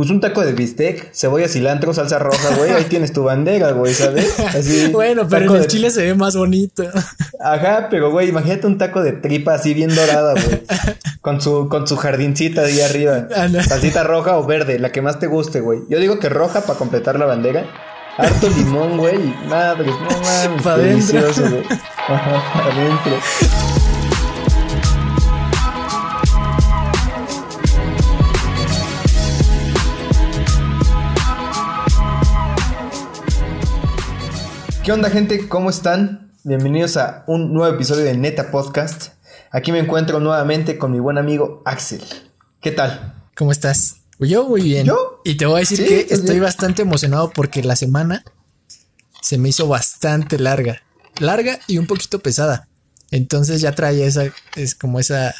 pues un taco de bistec, cebolla, cilantro, salsa roja, güey, ahí tienes tu bandera, güey, ¿sabes? Así, bueno, pero en el chile se ve más bonito. Ajá, pero güey, imagínate un taco de tripa así bien dorada, güey. Con su, con su jardincita ahí arriba. Salsita roja o verde, la que más te guste, güey. Yo digo que roja para completar la bandera. Harto limón, güey. Madre, no mames. Para adentro. Ajá, para adentro. ¿Qué onda gente? ¿Cómo están? Bienvenidos a un nuevo episodio de Neta Podcast. Aquí me encuentro nuevamente con mi buen amigo Axel. ¿Qué tal? ¿Cómo estás? Yo muy bien. ¿Yo? Y te voy a decir que estoy bastante emocionado porque la semana se me hizo bastante larga. Larga y un poquito pesada. Entonces ya trae esa, es como esa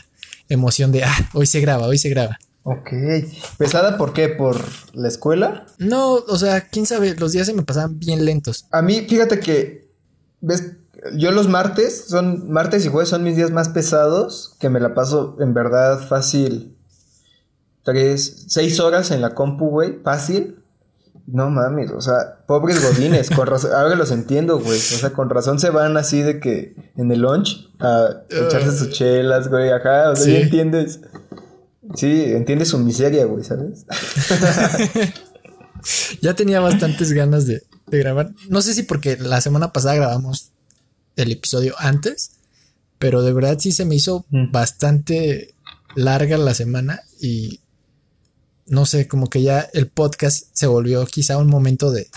emoción de, ah, hoy se graba, hoy se graba. Ok. ¿Pesada por qué? ¿Por la escuela? No, o sea, quién sabe, los días se me pasaban bien lentos. A mí, fíjate que, ves, yo los martes, son martes y jueves son mis días más pesados, que me la paso en verdad fácil. Tres, seis horas en la compu, güey, fácil. No mames, o sea, pobres godines, con razón, ahora los entiendo, güey. O sea, con razón se van así de que en el lunch a echarse sus chelas, güey, ajá, o sea, ¿ya entiendes? Sí, entiende su miseria, güey, ¿sabes? ya tenía bastantes ganas de, grabar. No sé si porque la semana pasada grabamos el episodio antes, pero de verdad sí se me hizo mm. bastante larga la semana y no sé, como que ya el podcast se volvió quizá un momento de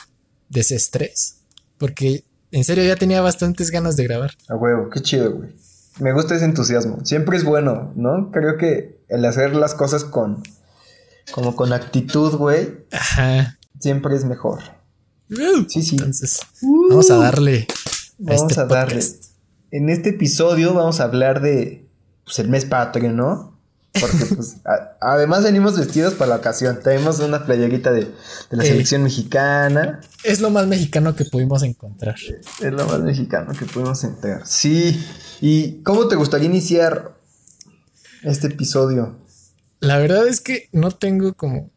desestrés, porque en serio ya tenía bastantes ganas de grabar. A huevo, qué chido, güey. Me gusta ese entusiasmo. Siempre es bueno, ¿no? Creo que el hacer las cosas con. Como con actitud, güey. Ajá. Siempre es mejor. Uh, sí, sí. Entonces, vamos a darle. vamos este a darle. En este episodio vamos a hablar de. Pues el mes patrio, ¿no? Porque, pues, además venimos vestidos para la ocasión. Tenemos una playerita de, la selección mexicana. Es lo más mexicano que pudimos encontrar. Es lo más mexicano que pudimos encontrar. Sí. ¿Y cómo te gustaría iniciar este episodio? La verdad es que no tengo como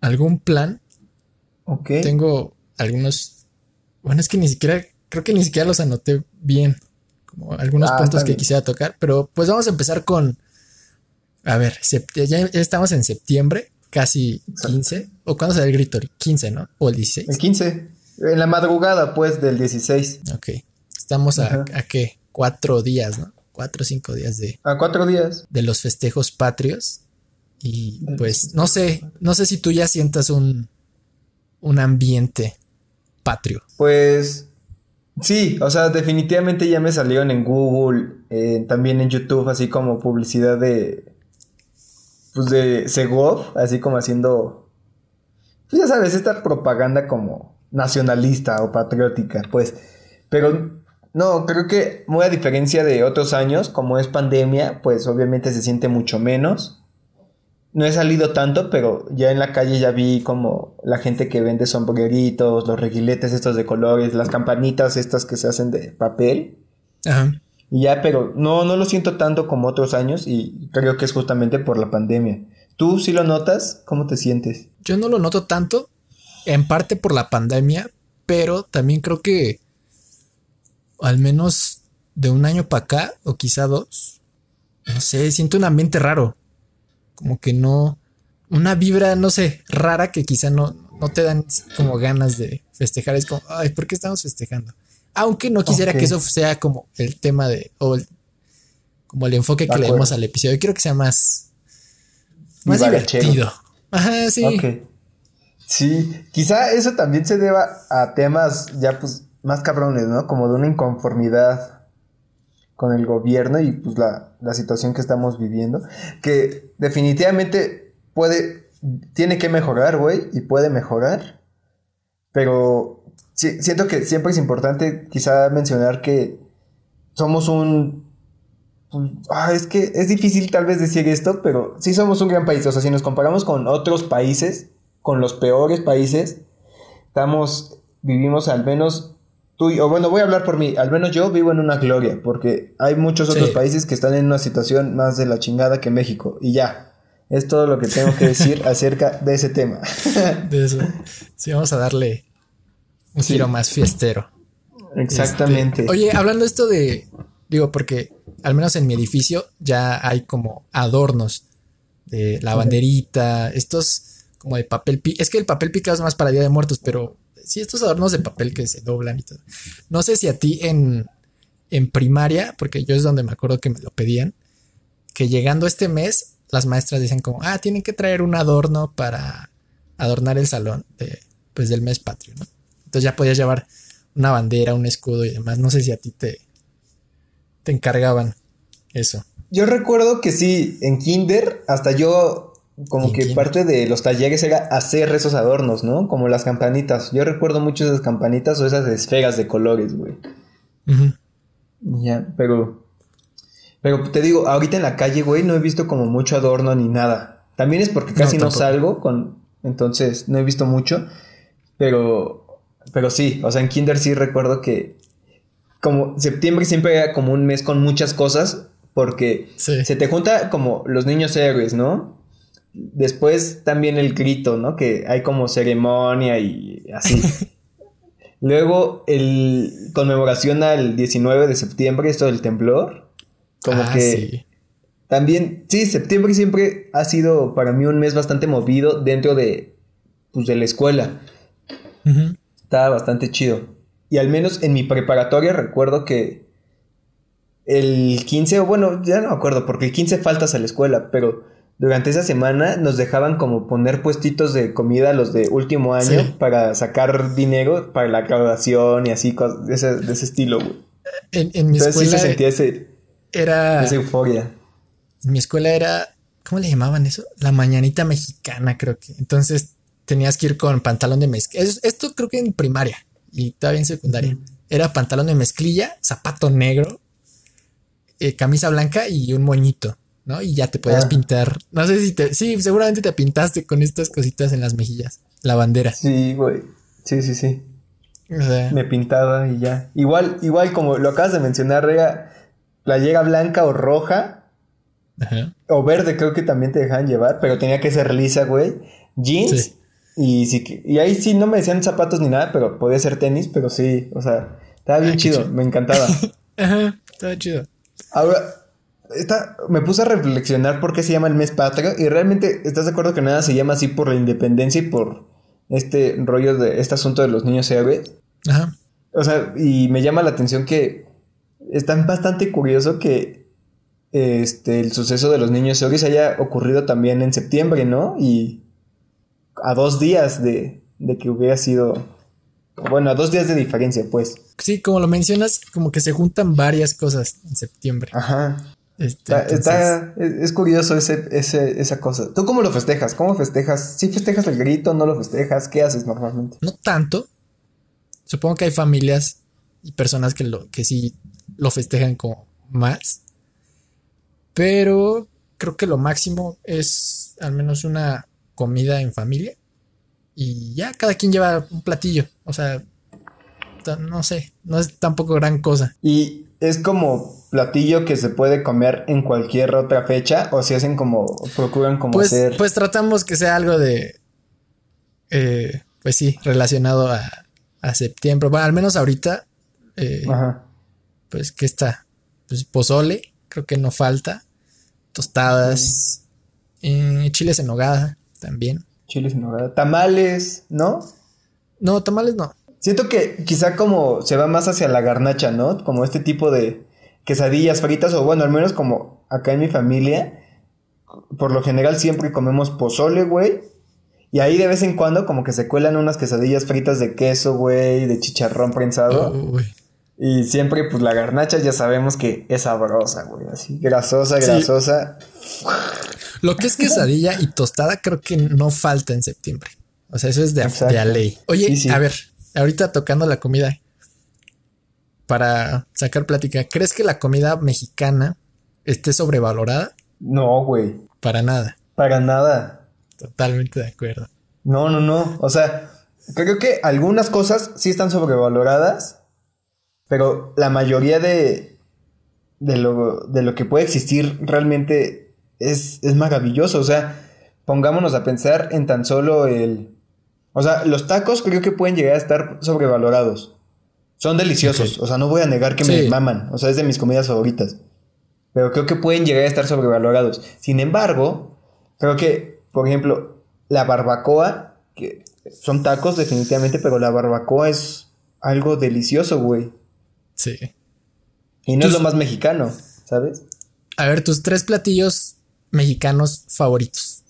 algún plan. Ok. Tengo algunos. Bueno, es que ni siquiera. Creo que ni siquiera los anoté bien. Como algunos ah, puntos que quisiera tocar. Pero pues vamos a empezar con a ver, ya estamos en septiembre, casi 15. ¿O cuándo será el grito? 15, ¿no? ¿O el 16? El 15. En la madrugada, pues, del 16. Ok. Estamos a, qué? Cuatro días, ¿no? Cuatro o cinco días de. A cuatro días. De los festejos patrios. Y pues, no sé, no sé si tú ya sientas un, un ambiente patrio. Pues Sí, o sea, definitivamente ya me salieron en Google, eh, también en YouTube, así como publicidad de, pues de Segov, así como haciendo, pues ya sabes, esta propaganda como nacionalista o patriótica, pues, pero no, creo que muy a diferencia de otros años, como es pandemia, pues obviamente se siente mucho menos. No he salido tanto, pero ya en la calle ya vi como la gente que vende sombreritos, los reguiletes estos de colores, las campanitas estas que se hacen de papel. Ajá. Y ya, pero no, no lo siento tanto como otros años y creo que es justamente por la pandemia. ¿Tú sí lo notas? ¿Cómo te sientes? Yo no lo noto tanto, en parte por la pandemia, pero también creo que al menos de un año para acá, o quizá dos, no sé, siento un ambiente raro. Como que no, una vibra, no sé, rara que quizá no, no te dan como ganas de festejar. Es como, ay, ¿por qué estamos festejando? Aunque no quisiera que eso sea como el tema de, o como el enfoque que le demos al episodio. Quiero que sea más, más divertido. Ajá, sí. Sí, quizá eso también se deba a temas ya pues más cabrones, ¿no? Como de una inconformidad con el gobierno y pues la, la situación que estamos viviendo, que definitivamente puede, tiene que mejorar, güey, y puede mejorar, pero siento que siempre es importante quizá mencionar que somos un... Pues, ah, es que es difícil tal vez decir esto, pero sí somos un gran país. O sea, si nos comparamos con otros países, con los peores países, estamos, vivimos al menos tú o bueno, voy a hablar por mí, al menos yo vivo en una gloria, porque hay muchos otros países que están en una situación más de la chingada que México, y ya. Es todo lo que tengo que decir acerca de ese tema. de eso. Sí, vamos a darle un giro más fiestero. Exactamente. Este, oye, hablando esto de, digo, porque al menos en mi edificio ya hay como adornos de la banderita, estos como de papel Es que el papel picado es más para Día de Muertos, pero sí, estos adornos de papel que se doblan y todo. No sé si a ti en, en primaria, porque yo es donde me acuerdo que me lo pedían, que llegando este mes, las maestras dicen como, ah, tienen que traer un adorno para adornar el salón de, pues del mes patrio, ¿no? Entonces ya podías llevar una bandera, un escudo y demás. No sé si a ti te, te encargaban eso. Yo recuerdo que sí, en Kinder, hasta yo, como que parte de los talleres era hacer esos adornos, ¿no? Como las campanitas. Yo recuerdo mucho esas campanitas o esas esferas de colores, güey. Ya, pero. Pero te digo, ahorita en la calle, güey, no he visto como mucho adorno ni nada. También es porque casi no, salgo con. Entonces, no he visto mucho. Pero. Pero sí, o sea, en Kinder sí recuerdo que como septiembre siempre era como un mes con muchas cosas, porque se te junta como los niños héroes, ¿no? Después también el grito, ¿no? Que hay como ceremonia y así. Luego el conmemoración al 19 de septiembre, esto del temblor. Como ah, que también, sí, septiembre siempre ha sido para mí un mes bastante movido dentro de, pues, de la escuela. Estaba bastante chido. Y al menos en mi preparatoria recuerdo que el 15, o bueno, ya no me acuerdo, porque el 15 faltas a la escuela, pero durante esa semana nos dejaban como poner puestitos de comida los de último año para sacar dinero para la graduación y así, de ese, de ese estilo, güey. En, mi escuela. se sentía ese, era. Esa euforia. En mi escuela era. ¿Cómo le llamaban eso? La mañanita mexicana, creo que. Entonces tenías que ir con pantalón de mezclilla. Esto creo que en primaria y todavía en secundaria. Era pantalón de mezclilla, zapato negro, eh, camisa blanca y un moñito, ¿no? Y ya te podías ah. pintar. No sé si te. Sí, seguramente te pintaste con estas cositas en las mejillas. La bandera. Sí, güey. Sí, sí, sí. Me pintaba y ya. Igual, igual como lo acabas de mencionar, era playera blanca o roja. Ajá. O verde, creo que también te dejaban llevar, pero tenía que ser lisa, güey. Jeans. Y, sí, y ahí sí no me decían zapatos ni nada, pero podía ser tenis, pero sí, o sea, estaba bien ah, chido, me encantaba. Ajá, estaba chido. Ahora, me puse a reflexionar por qué se llama el mes patrio y realmente, ¿estás de acuerdo que nada se llama así por la independencia y por este rollo de este asunto de los niños héroes? Ajá. O sea, y me llama la atención que está bastante curioso que este, el suceso de los niños héroes haya ocurrido también en septiembre, ¿no? Y a dos días de, que hubiera sido. Bueno, a dos días de diferencia, pues. Sí, como lo mencionas, como que se juntan varias cosas en septiembre. Ajá. Este, está, es, curioso ese, esa cosa. ¿Tú cómo lo festejas? ¿Cómo festejas? ¿Sí festejas el grito? ¿No lo festejas? ¿Qué haces normalmente? No tanto. Supongo que hay familias y personas que, lo, que sí lo festejan como más. Pero creo que lo máximo es al menos una comida en familia y ya cada quien lleva un platillo. O sea, no sé, no es tampoco gran cosa. Y es como platillo que se puede comer en cualquier otra fecha o si hacen como, procuran como pues, hacer... Pues tratamos que sea algo de, eh, pues sí, relacionado a, a, septiembre. Bueno, al menos ahorita, eh, pues que está, pues pozole, creo que no falta, tostadas, eh, chiles en nogada también. Chiles en nogada. Tamales, ¿no? No, tamales no. Siento que quizá como se va más hacia la garnacha, ¿no? Como este tipo de quesadillas fritas, o bueno, al menos como acá en mi familia, por lo general siempre comemos pozole, güey. Y ahí de vez en cuando como que se cuelan unas quesadillas fritas de queso, güey, de chicharrón prensado. y siempre pues la garnacha ya sabemos que es sabrosa, güey, así grasosa, grasosa. Lo que es quesadilla y tostada creo que no falta en septiembre. O sea, eso es de, de ley. Oye, a ver, ahorita tocando la comida. Para sacar plática, ¿crees que la comida mexicana esté sobrevalorada? No, güey. Para nada. Para nada. Totalmente de acuerdo. No, no, no. O sea, creo que algunas cosas sí están sobrevaloradas, pero la mayoría de, de, lo, de lo que puede existir realmente es, es maravilloso. O sea, pongámonos a pensar en tan solo el... O sea, los tacos creo que pueden llegar a estar sobrevalorados. Son deliciosos, o sea, no voy a negar que me maman, o sea, es de mis comidas favoritas. Pero creo que pueden llegar a estar sobrevalorados. Sin embargo, creo que, por ejemplo, la barbacoa, que son tacos definitivamente, pero la barbacoa es algo delicioso, güey. Sí. Y no es lo más mexicano, ¿sabes? A ver, tus tres platillos mexicanos favoritos.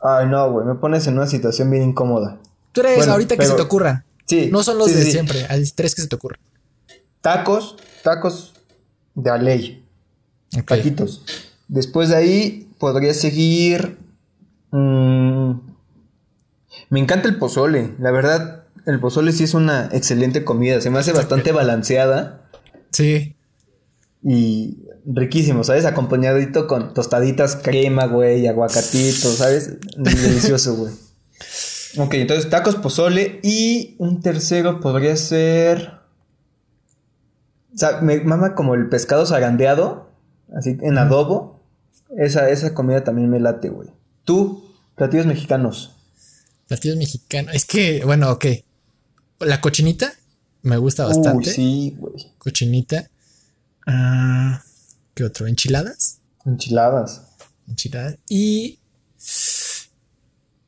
Ay, no, güey, me pones en una situación bien incómoda. Tres, ahorita que se te ocurra. Sí. No son los de siempre, hay tres que se te ocurran. Tacos, tacos de a ley. Taquitos. Después de ahí podría seguir. Mmm, me encanta el pozole. La verdad, el pozole sí es una excelente comida. Se me hace bastante balanceada. Sí. Y riquísimo, ¿sabes? Acompañadito con tostaditas, crema, güey, aguacatito, ¿sabes? Delicioso, güey. Ok, entonces tacos, pozole y un tercero podría ser... O sea, me mama como el pescado zarandeado, así en adobo. Esa, esa comida también me late, güey. ¿Tú? Platillos mexicanos. Platillos mexicanos. Es que, bueno, ok. La cochinita me gusta bastante. sí, güey. Cochinita. Ah, ¿Qué otro? ¿Enchiladas? Enchiladas. Enchiladas. Y.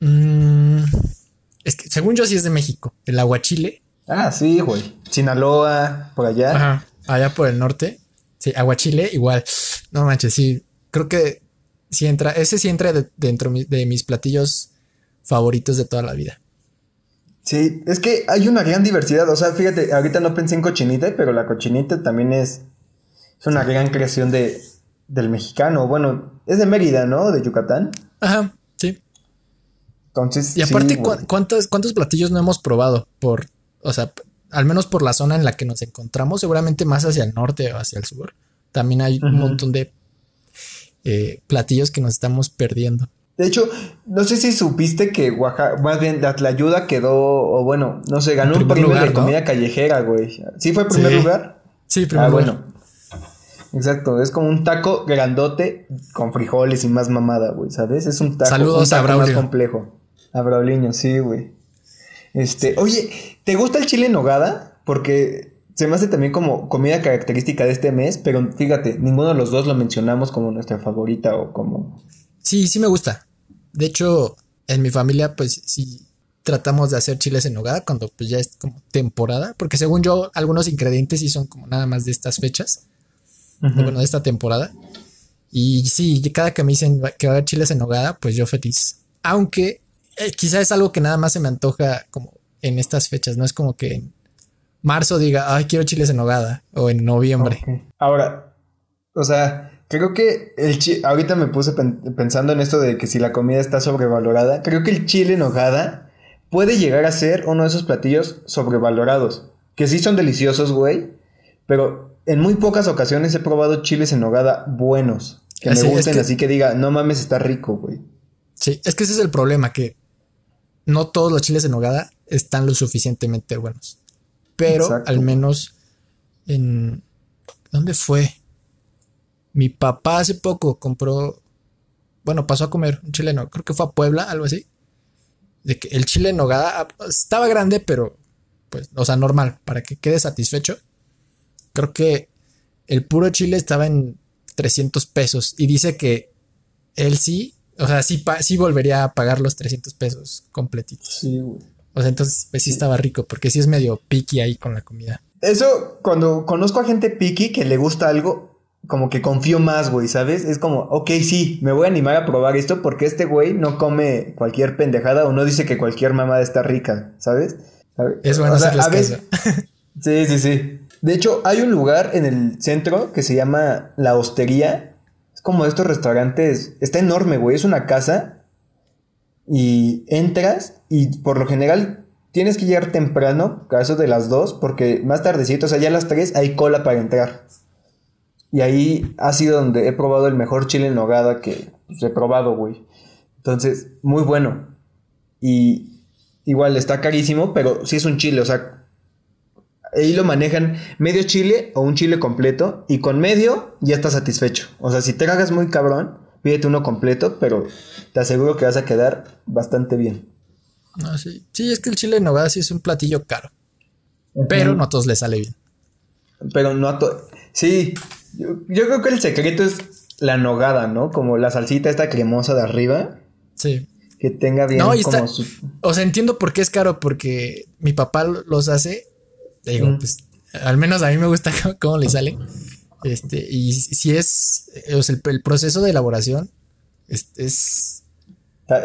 Mmm, es que según yo sí es de México. El aguachile. Ah, sí, güey. Sinaloa, por allá. Ajá. Allá por el norte. Sí, aguachile, igual. No manches, sí. Creo que sí entra. Ese sí entra dentro de mis platillos favoritos de toda la vida. Sí, es que hay una gran diversidad. O sea, fíjate, ahorita no pensé en cochinita, pero la cochinita también es es una gran creación de, del mexicano. Bueno, es de Mérida, ¿no? De Yucatán. Ajá, sí. Entonces. Y aparte, ¿cuántos, ¿cuántos platillos no hemos probado? Por, o sea, al menos por la zona en la que nos encontramos, seguramente más hacia el norte o hacia el sur. También hay un montón de eh, platillos que nos estamos perdiendo. De hecho, no sé si supiste que Oaxaca, más bien la ayuda quedó, o bueno, no sé, ganó un premio de comida callejera, güey. ¿Sí fue primer lugar? Sí, primer ah, lugar. bueno. Exacto, es como un taco grandote con frijoles y más mamada, güey, ¿sabes? Es un taco, Saludos un taco a más complejo. A Brauliño, sí, güey. Este, oye, ¿te gusta el chile en nogada? Porque se me hace también como comida característica de este mes, pero fíjate, ninguno de los dos lo mencionamos como nuestra favorita o como... Sí, sí me gusta. De hecho, en mi familia, pues sí tratamos de hacer chiles en nogada cuando pues ya es como temporada, porque según yo, algunos ingredientes sí son como nada más de estas fechas bueno, de esta temporada. Y sí, cada que me dicen que va a haber chiles en nogada, pues yo feliz. Aunque eh, quizá es algo que nada más se me antoja como en estas fechas, no es como que en marzo diga, ay, quiero chiles en nogada, o en noviembre. Ahora, o sea, creo que el chile, ahorita me puse pensando en esto de que si la comida está sobrevalorada, creo que el chile en nogada puede llegar a ser uno de esos platillos sobrevalorados, que sí son deliciosos, güey, pero en muy pocas ocasiones he probado chiles en nogada buenos. Que me gusten, así que diga, no mames, está rico, güey. Sí, es que ese es el problema, que no todos los chiles en nogada están lo suficientemente buenos. Pero al menos en... ¿Dónde fue? Mi papá hace poco compró... Bueno, pasó a comer un chile en creo que fue a Puebla, algo así. De que el chile en nogada estaba grande, pero pues, o sea, normal, para que quede satisfecho creo que el puro chile estaba en 300 pesos y dice que él sí, o sea, sí, sí volvería a pagar los 300 pesos completitos. Sí, güey. O sea, entonces pues sí, estaba rico porque sí es medio picky ahí con la comida. Eso, cuando conozco a gente picky que le gusta algo, como que confío más, güey, ¿sabes? Es como, ok, sí, me voy a animar a probar esto porque este güey no come cualquier pendejada o no dice que cualquier mamada está rica, ¿sabes? Es bueno o sea, a veces... Sí, sí, sí. De hecho, hay un lugar en el centro que se llama La Hostería. Es como estos restaurantes. Está enorme, güey. Es una casa. Y entras y por lo general tienes que llegar temprano, caso de las dos, porque más tardecito, o sea, ya a las tres hay cola para entrar. Y ahí ha sido donde he probado el mejor chile en nogada que pues, he probado, güey. Entonces, muy bueno. Y igual está carísimo, pero sí es un chile, o sea, ahí lo manejan medio chile o un chile completo y con medio ya estás satisfecho. O sea, si te cagas muy cabrón, pídete uno completo, pero te aseguro que vas a quedar bastante bien. No, sí. sí, es que el chile en nogada sí es un platillo caro. Pero no a todos les sale bien. Pero no a todos. Sí, yo, creo que el secreto es la nogada, ¿no? Como la salsita esta cremosa de arriba. Sí. Que tenga bien como su... O sea, entiendo por qué es caro, porque mi papá los hace. Digo, pues, al menos a mí me gusta cómo le sale. Este, y si es, el, proceso de elaboración es, es,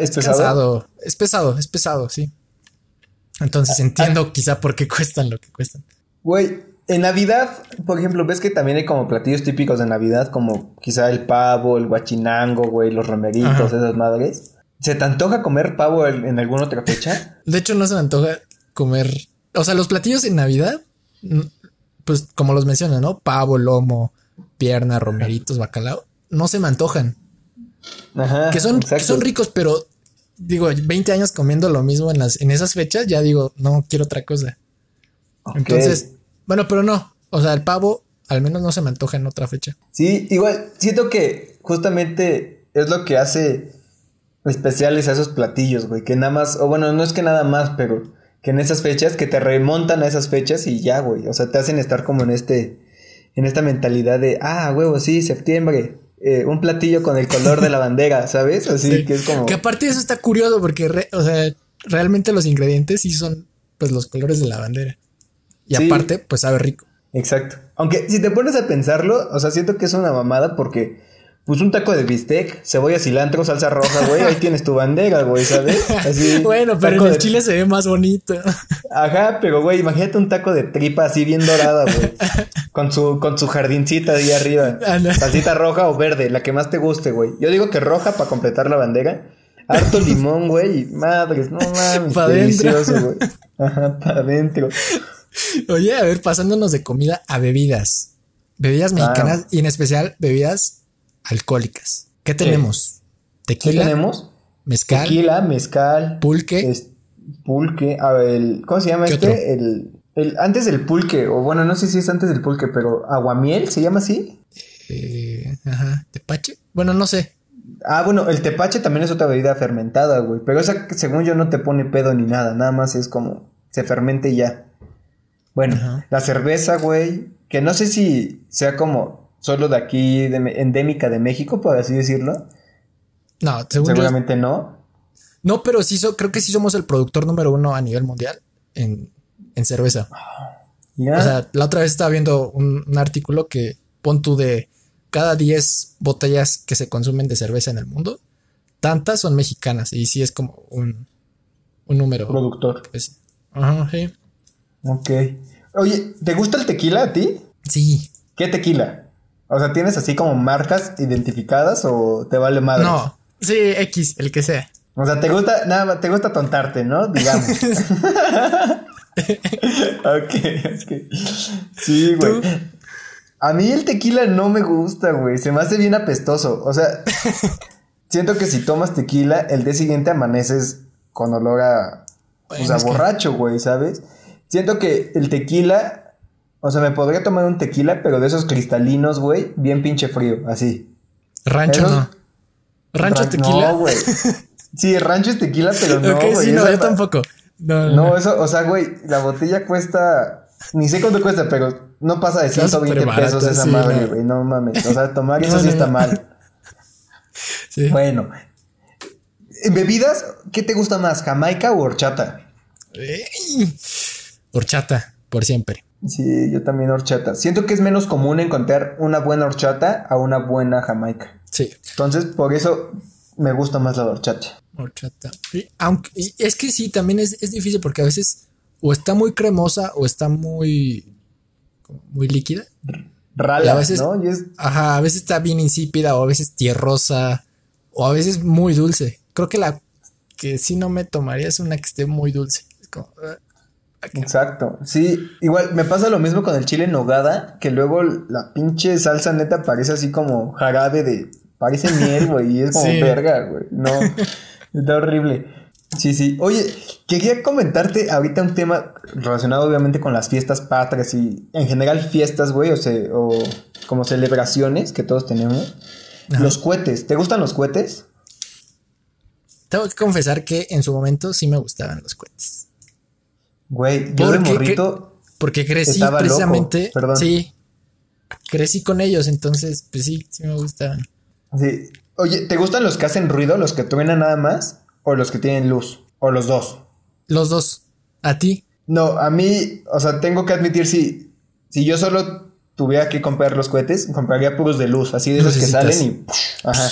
¿Es pesado? Es pesado, es pesado, sí. Entonces ah, entiendo ah. quizá por qué cuestan lo que cuestan. Güey, en Navidad, por ejemplo, ves que también hay como platillos típicos de Navidad, como quizá el pavo, el guachinango, güey, los romeritos, esas madres. ¿Se te antoja comer pavo en, alguna otra fecha? De hecho, no se me antoja comer. O sea, los platillos en Navidad, pues como los mencionan, ¿no? Pavo, lomo, pierna, romeritos, bacalao, no se me antojan. Ajá. Que son, que son ricos, pero digo, 20 años comiendo lo mismo en, las, en esas fechas, ya digo, no quiero otra cosa. Entonces, bueno, pero no. O sea, el pavo al menos no se me antoja en otra fecha. Sí, igual, siento que justamente es lo que hace especiales a esos platillos, güey. Que nada más, o bueno, no es que nada más, pero que en esas fechas, que te remontan a esas fechas y ya, güey. O sea, te hacen estar como en este, en esta mentalidad de, ah, huevo, sí, septiembre, eh, un platillo con el color de la bandera, ¿sabes? Así que es como. Que aparte de eso está curioso porque, o sea, realmente los ingredientes sí son, pues, los colores de la bandera. Y aparte, pues sabe rico. Exacto. Aunque si te pones a pensarlo, o sea, siento que es una mamada porque pues un taco de bistec, cebolla, cilantro, salsa roja, güey, ahí tienes tu bandera, güey, ¿sabes? Así. bueno, pero en el chile se ve más bonito. Ajá, pero güey, imagínate un taco de tripa así bien dorada, güey. Con su, con su jardincita ahí arriba. Salsita roja o verde, la que más te guste, güey. Yo digo que roja para completar la bandera. Harto limón, güey. Madres, no mames. Pa delicioso, güey. Ajá, para adentro. Oye, a ver, pasándonos de comida a bebidas. Bebidas mexicanas y en especial bebidas alcohólicas. ¿Qué tenemos? Tequila. ¿Qué tenemos? Mezcal. Tequila, mezcal. Pulque. pulque. A ver, ¿cómo se llama este? El, el, antes del pulque, o bueno, no sé si es antes del pulque, pero aguamiel, ¿se llama así? Eh, ajá, tepache. Bueno, no sé. Ah, bueno, el tepache también es otra bebida fermentada, güey. Pero esa, según yo, no te pone pedo ni nada. Nada más es como se fermente y ya. Bueno, la cerveza, güey. Que no sé si sea como solo de aquí, endémica de México, por así decirlo. No, seguramente no. No, pero sí, creo que sí somos el productor número uno a nivel mundial en, cerveza. O sea, la otra vez estaba viendo un, artículo que pon tú de cada 10 botellas que se consumen de cerveza en el mundo, tantas son mexicanas y sí es como un, un número. Productor. Ajá, sí. Ok. Oye, ¿te gusta el tequila a ti? Sí. ¿Qué tequila? O sea, ¿tienes así como marcas identificadas o te vale madre? No, sí, X, el que sea. O sea, te gusta, nada, te gusta tontarte, ¿no? Digamos. ok, es que. Sí, güey. A mí el tequila no me gusta, güey. Se me hace bien apestoso. O sea, siento que si tomas tequila, el día siguiente amaneces con olor a. o sea, borracho, güey, ¿sabes? Siento que el tequila o sea, me podría tomar un tequila, pero de esos cristalinos, güey, bien pinche frío, así. Rancho no. ¿Rancho tequila? No, güey. Sí, rancho es tequila, pero no, Ok, sí, no, yo tampoco. No, no, eso, o sea, güey, la botella cuesta, ni sé cuánto cuesta, pero no pasa de 120 pesos esa madre, güey, no. mames. O sea, tomar eso sí está mal. Sí. Bueno, en bebidas, ¿qué te gusta más, jamaica o horchata? horchata, por siempre. Sí, yo también horchata. Siento que es menos común encontrar una buena horchata a una buena jamaica. Sí. Entonces, por eso me gusta más la horchata. Horchata. aunque es que sí, también es, difícil porque a veces o está muy cremosa o está muy muy líquida. Rala, a veces, ¿no? Ajá, a veces está bien insípida o a veces tierrosa o a veces muy dulce. Creo que la que sí no me tomaría es una que esté muy dulce. Es como, ah, Exacto. Sí, igual me pasa lo mismo con el chile en nogada, que luego la pinche salsa neta parece así como jarabe de. Parece miel, güey, y es como verga, güey. No, está horrible. Sí, sí. Oye, quería comentarte ahorita un tema relacionado obviamente con las fiestas patrias y en general fiestas, güey, o, sea, o como celebraciones que todos tenemos. Los cohetes. ¿Te gustan los cohetes? Tengo que confesar que en su momento sí me gustaban los cohetes. Güey, yo de morrito. porque crecí precisamente. Sí. Crecí con ellos, entonces, pues sí, sí me gustaban. Sí. Oye, ¿te gustan los que hacen ruido, los que truenan nada más? ¿O los que tienen luz? ¿O los dos? Los dos. ¿A ti? No, a mí, o sea, tengo que admitir, si, si yo solo tuviera que comprar los cohetes, compraría puros de luz, así de esos que salen y. Ajá.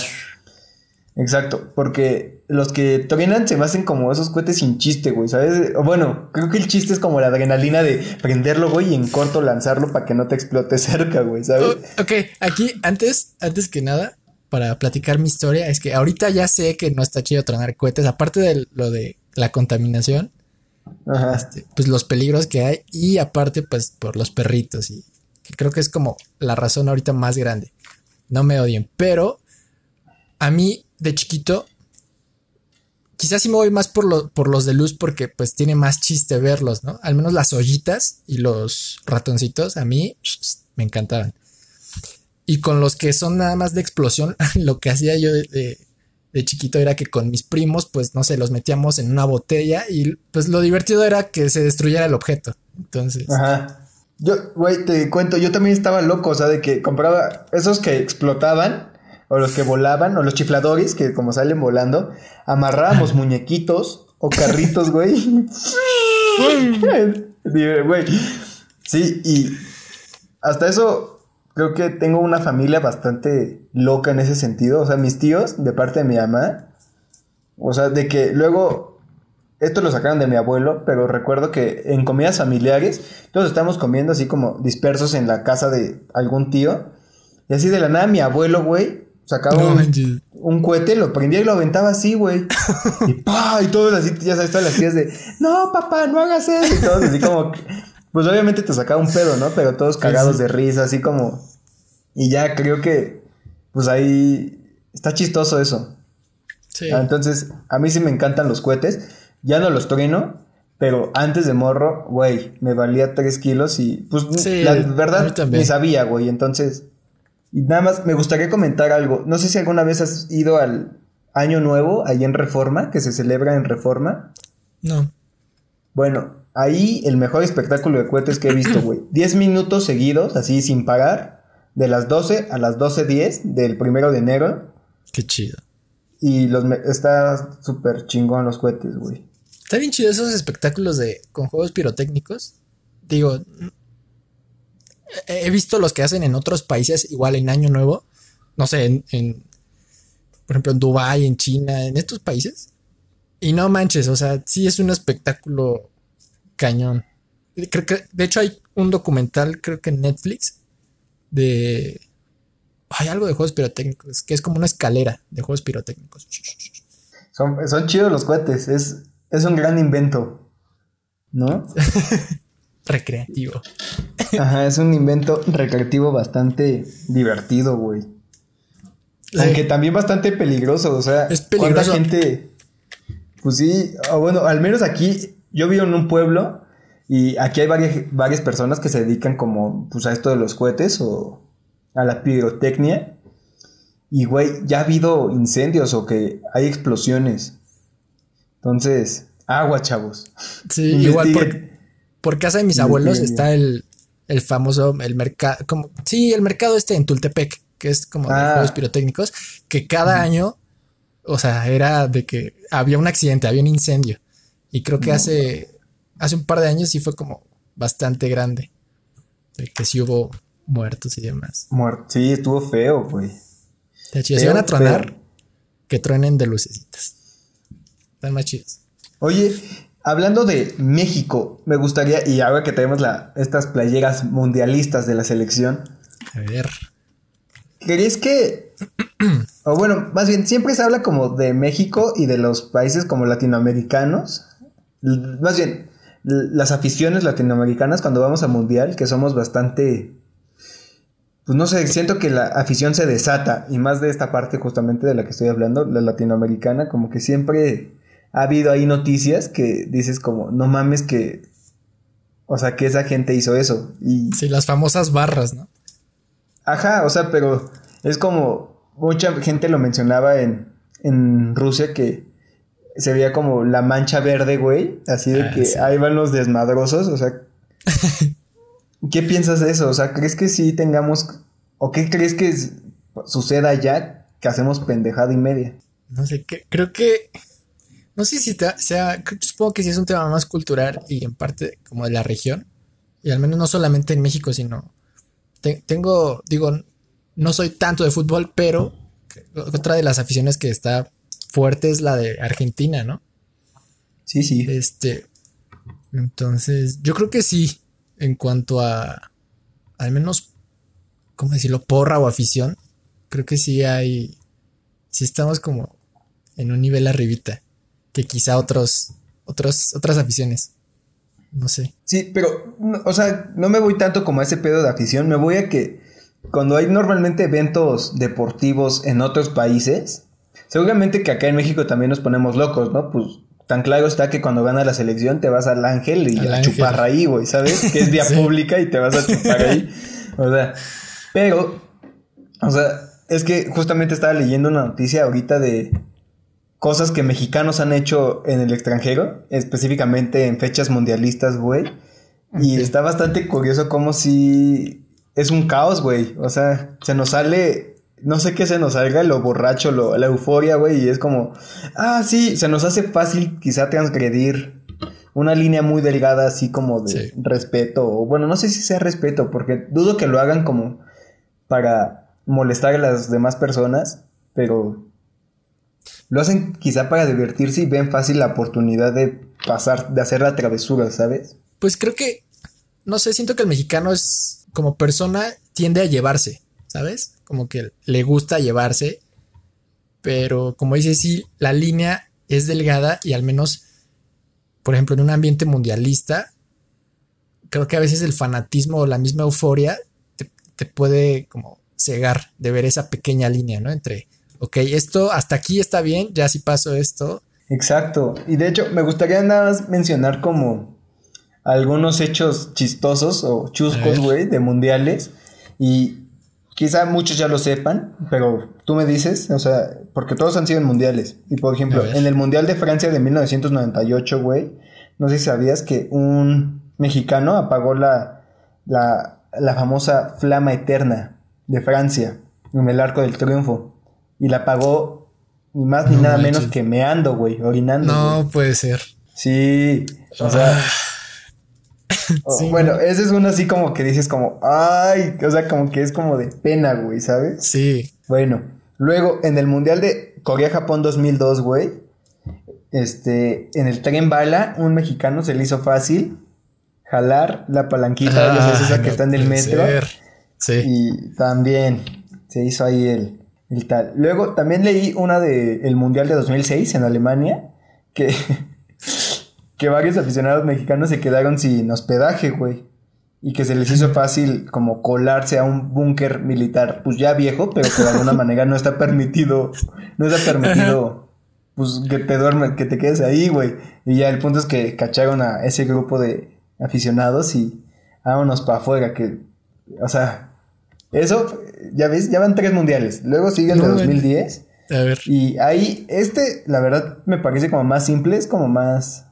Exacto, porque los que truenan se me hacen como esos cohetes sin chiste, güey, ¿sabes? Bueno, creo que el chiste es como la adrenalina de prenderlo, güey, y en corto lanzarlo para que no te explote cerca, güey, ¿sabes? Oh, ok, aquí, antes, antes que nada, para platicar mi historia, es que ahorita ya sé que no está chido tronar cohetes, aparte de lo de la contaminación, este, pues los peligros que hay, y aparte, pues por los perritos, y creo que es como la razón ahorita más grande. No me odien, pero a mí de chiquito, quizás sí me voy más por, por los de luz porque pues tiene más chiste verlos, ¿no? Al menos las ollitas y los ratoncitos a mí me encantaban. Y con los que son nada más de explosión, lo que hacía yo de, chiquito era que con mis primos, pues no sé, los metíamos en una botella y pues lo divertido era que se destruyera el objeto. Entonces. Ajá. Yo, güey, te cuento, yo también estaba loco, o sea, de que compraba esos que explotaban o los que volaban, o los chifladores que como salen volando, amarrábamos muñequitos o carritos, güey. güey. Sí, y hasta eso creo que tengo una familia bastante loca en ese sentido. O sea, mis tíos, de parte de mi mamá, o sea, de que luego, esto lo sacaron de mi abuelo, pero recuerdo que en comidas familiares, todos estamos comiendo así como dispersos en la casa de algún tío. Y así de la nada mi abuelo, güey, sacaba un, cohete, lo prendía y lo aventaba así, güey. y pa, y todos así, ya sabes, todas las tías de, no, papá, no hagas eso. Y todos así como, pues obviamente te sacaba un pedo, ¿no? Pero todos cagados de risa, así como. Y ya creo que, pues ahí está chistoso eso. Sí. Ah, entonces, a mí sí me encantan los cohetes. Ya no los trueno, pero antes de morro, güey, me valía tres kilos y, pues, la verdad, ni sabía, güey. Entonces, y nada más me gustaría comentar algo. No sé si alguna vez has ido al Año Nuevo, ahí en Reforma, que se celebra en Reforma. No. Bueno, ahí el mejor espectáculo de cohetes que he visto, güey. Diez minutos seguidos, así sin pagar, de las 12 a las 12.10 del primero de enero. Qué chido. Y los está súper chingón los cohetes, güey. Está bien chido esos espectáculos de con juegos pirotécnicos. Digo, he visto los que hacen en otros países, igual en Año Nuevo, no sé, en, por ejemplo, en Dubái, en China, en estos países. Y no manches, o sea, sí es un espectáculo cañón. Creo que, de hecho, hay un documental, creo que en Netflix, de. Hay algo de juegos pirotécnicos, que es como una escalera de juegos pirotécnicos. Son, son chidos los cohetes, es, es un gran invento, ¿no? recreativo. Ajá, es un invento recreativo bastante divertido, güey. Aunque también bastante peligroso, o sea, es peligroso. gente. Pues sí, bueno, al menos aquí yo vivo en un pueblo y aquí hay varias, varias personas que se dedican como pues a esto de los cohetes o a la pirotecnia. Y güey, ya ha habido incendios o que hay explosiones. Entonces, agua, chavos. Sí, igual por casa de mis abuelos está el, el famoso, el mercado, como, sí, el mercado este en Tultepec, que es como de ah. juegos pirotécnicos, que cada año, o sea, era de que había un accidente, había un incendio. Y creo que hace, hace un par de años sí fue como bastante grande. De que sí hubo muertos y demás. sí, estuvo feo, güey. Si van a tronar, que truenen de lucecitas. Están más chidos. Oye, Hablando de México, me gustaría, y ahora que tenemos la, estas playeras mundialistas de la selección. A ver. ¿Queréis que.? o bueno, más bien, siempre se habla como de México y de los países como latinoamericanos. Más bien, las aficiones latinoamericanas cuando vamos a mundial, que somos bastante. Pues no sé, siento que la afición se desata, y más de esta parte justamente de la que estoy hablando, la latinoamericana, como que siempre ha habido ahí noticias que dices como, no mames que, o sea, que esa gente hizo eso. Y... Sí, las famosas barras, ¿no? Ajá, o sea, pero es como, mucha gente lo mencionaba en, en Rusia que se veía como la mancha verde, güey. Así de Ah, que sí. ahí van los desmadrosos. O sea, ¿qué piensas de eso? O sea, ¿crees que sí tengamos... o qué crees que suceda ya que hacemos pendejada y media? No sé, qué creo que. No sé si te- sea. Supongo que sí es un tema más cultural y en parte como de la región. Y al menos no solamente en México, sino. te- tengo. Digo, no soy tanto de fútbol, pero otra de las aficiones que está fuerte es la de Argentina, ¿no? Sí, sí. Este. Entonces, yo creo que sí. En cuanto a. Al menos. ¿Cómo decirlo? Porra o afición. Creo que sí hay. Sí estamos como en un nivel arribita. Que quizá otros. Otros, otras aficiones. No sé. Sí, pero, o sea, no me voy tanto como a ese pedo de afición, me voy a que cuando hay normalmente eventos deportivos en otros países, seguramente que acá en México también nos ponemos locos, ¿no? Pues tan claro está que cuando gana la selección te vas al ángel y Al a Ángel. chupar ahí, güey, ¿sabes? Que es vía Sí. pública y te vas a chupar ahí. O sea, pero, o sea, es que justamente estaba leyendo una noticia ahorita de cosas que mexicanos han hecho en el extranjero, específicamente en fechas mundialistas, güey. Y Ok. está bastante curioso como si es un caos, güey. O sea, se nos sale, no sé qué se nos salga, lo borracho, lo, la euforia, güey. Y es como, ah, sí, se nos hace fácil quizá transgredir una línea muy delgada, así como de Sí. respeto. O bueno, no sé si sea respeto, porque dudo que lo hagan como para molestar a las demás personas, pero lo hacen quizá para divertirse y ven fácil la oportunidad de pasar, de hacer la travesura, ¿sabes? Pues creo que. No sé, siento que el mexicano es. Como persona tiende a llevarse. ¿Sabes? Como que le gusta llevarse. Pero como dice, sí, la línea es delgada y al menos. Por ejemplo, en un ambiente mundialista. Creo que a veces el fanatismo o la misma euforia te, te puede como cegar de ver esa pequeña línea, ¿no? Entre, ok, esto hasta aquí está bien, ya si paso esto, Exacto. Y de hecho, me gustaría nada más mencionar como algunos hechos chistosos o chuscos, güey, de mundiales. Y quizá muchos ya lo sepan, pero tú me dices, o sea, porque todos han sido en mundiales. Y por ejemplo, en el Mundial de Francia de 1998, güey, no sé si sabías que un mexicano apagó la, la, la famosa flama eterna de Francia en el Arco del Triunfo. Y la apagó ni más ni No nada manches. menos que meando, güey, orinando. no puede ser. Sí, o sea, Sí, bueno, no. ese es uno así como que dices como, ay, o sea, como que es como de pena, güey, ¿sabes? Sí, Bueno, luego en el Mundial de Corea-Japón 2002, güey, este, en el tren bala, un mexicano se le hizo fácil jalar la palanquita, sabes, esa Ah, que está en el metro. ser. Sí. Y también se hizo ahí el, el tal. Luego también leí una de el Mundial de 2006 en Alemania, que, que varios aficionados mexicanos se quedaron sin hospedaje, güey. Y que se les hizo fácil como colarse a un búnker militar, pues ya viejo, pero que de alguna manera no está permitido, no está permitido, pues que te duermes, que te quedes ahí, güey. Y ya el punto es que cacharon a ese grupo de aficionados y vámonos para afuera, que, o sea, eso, ya ves, ya van tres mundiales. Luego sigue el de No, bueno. 2010. A ver. Y ahí, este, la verdad, me parece como más simple, es como más.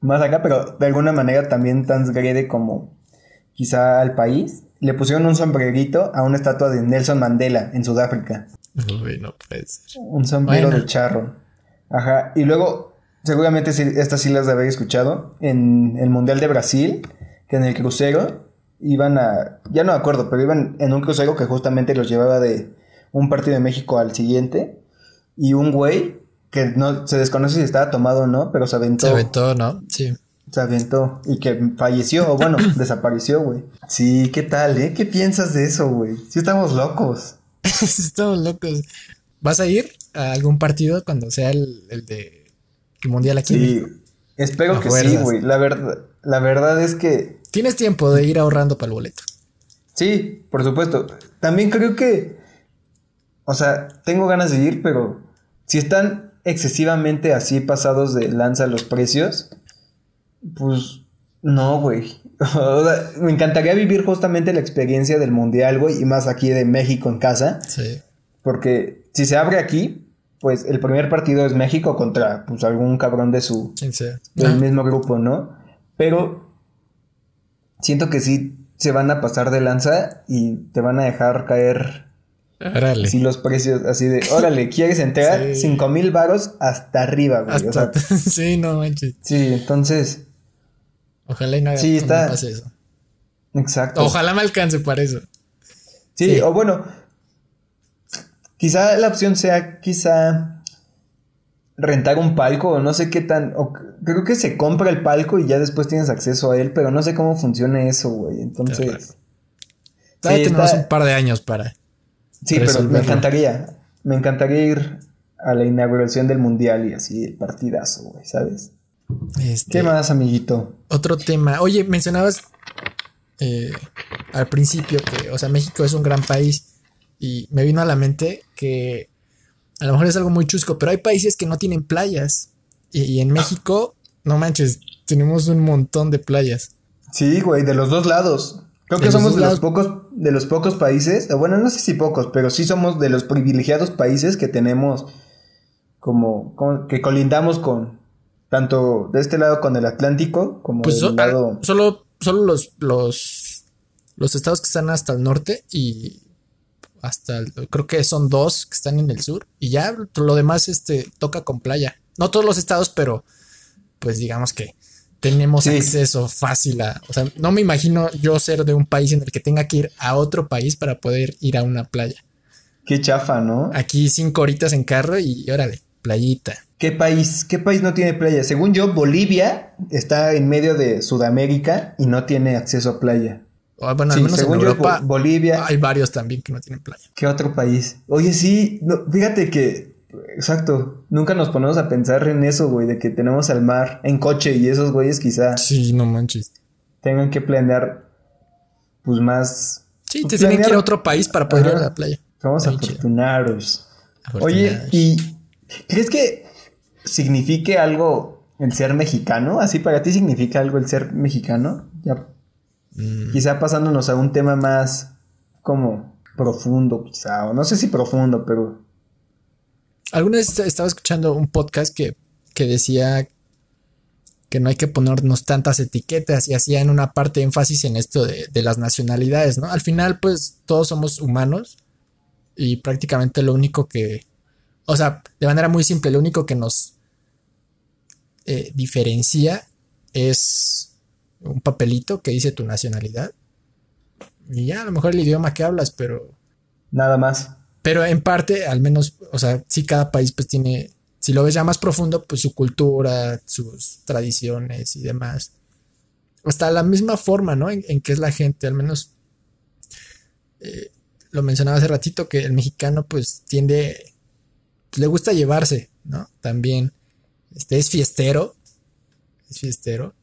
Más acá, pero de alguna manera también transgrede como quizá al país. Le pusieron un sombrerito a una estatua de Nelson Mandela en Sudáfrica. Uy, no puede ser. Un sombrero Bueno. de charro. Ajá. Y luego, seguramente estas sí las de haber escuchado. En el Mundial de Brasil, que en el crucero iban a. Ya no me acuerdo, pero iban en un crucero que justamente los llevaba de un partido de México al siguiente. Y un güey que no se desconoce si estaba tomado o no, pero se aventó. Se aventó, ¿no? Sí. Se aventó. Y que falleció, o bueno, desapareció, güey. Sí, ¿qué tal, eh? ¿Qué piensas de eso, güey? Sí, estamos locos. Estamos locos. ¿Vas a ir a algún partido cuando sea el, el de el mundial aquí? Sí, espero A que sí, güey. La verdad, la verdad es que Tienes tiempo de ir ahorrando para el boleto. sí, por supuesto. También creo que, o sea, tengo ganas de ir, pero si están excesivamente así pasados de lanza los precios, pues no, güey. O sea, me encantaría vivir justamente la experiencia del mundial, güey, y más aquí de México en casa. Sí. Porque si se abre aquí, pues el primer partido es México contra pues algún cabrón de su del mismo grupo, ¿no? Pero siento que sí se van a pasar de lanza y te van a dejar caer Órale. Los precios, así de, órale, ¿quieres entrar? Cinco mil varos hasta arriba, güey. sí, no manches. Sí, entonces. Ojalá y no, haga, sí, está... pase eso. Exacto. Ojalá me alcance para eso. Sí, o bueno, quizá la opción sea quizá rentar un palco o no sé qué tan... creo que se compra el palco y ya después tienes acceso a él, pero no sé cómo funciona eso, güey. Entonces... Todavía tenemos un par de años para... Sí, pero me encantaría. Me encantaría ir a la inauguración del mundial y así, el partidazo, güey, ¿sabes? Este, ¿Qué más, amiguito? Otro tema. Oye, mencionabas eh, al principio que, o sea, México es un gran país y me vino a la mente que a lo mejor es algo muy chusco, pero hay países que no tienen playas y, en México, no manches, tenemos un montón de playas. Sí, güey, de los dos lados. Creo que somos de los pocos, de los pocos países, bueno, no sé si pocos, pero sí somos de los privilegiados países que tenemos como, que colindamos con tanto de este lado con el Atlántico como pues del lado. Solo, solo los, los, los estados que están hasta el norte y hasta creo que son dos que están en el sur y ya lo demás este toca con playa. No todos los estados, pero pues digamos que tenemos acceso fácil a, o sea, no me imagino yo ser de un país en el que tenga que ir a otro país para poder ir a una playa. Qué chafa, ¿no? Aquí cinco horitas en carro y órale, playita. ¿Qué país, qué país no tiene playa? Según yo, Bolivia está en medio de Sudamérica y no tiene acceso a playa. Bueno, al menos en Europa, Bolivia. Hay varios también que no tienen playa. ¿Qué otro país? Oye, sí, fíjate que Exacto. Nunca nos ponemos a pensar en eso, güey, de que tenemos al mar en coche y esos güeyes quizá. Sí, no manches. Tengan que planear, pues más. Sí, te tienen que ir a otro país para poder ir a la playa. Somos afortunados. Oye, ¿y crees que signifique algo el ser mexicano? ¿Así para ti significa algo el ser mexicano? Ya. Mm. Quizá pasándonos a un tema más como profundo, quizá, o no sé si profundo, pero alguna vez estaba escuchando un podcast que, decía que no hay que ponernos tantas etiquetas y hacía en una parte énfasis en esto de, las nacionalidades, ¿no? Al final, pues todos somos humanos y prácticamente lo único que, o sea, de manera muy simple, lo único que nos eh, diferencia es un papelito que dice tu nacionalidad. Y ya, a lo mejor el idioma que hablas, pero... Nada más. Pero en parte, al menos, o sea, sí cada país pues tiene, si lo ves ya más profundo, pues su cultura, sus tradiciones y demás. Hasta la misma forma, ¿no? En, que es la gente, al menos eh, lo mencionaba hace ratito, que el mexicano pues tiende, le gusta llevarse, ¿no? También, este es fiestero, es fiestero.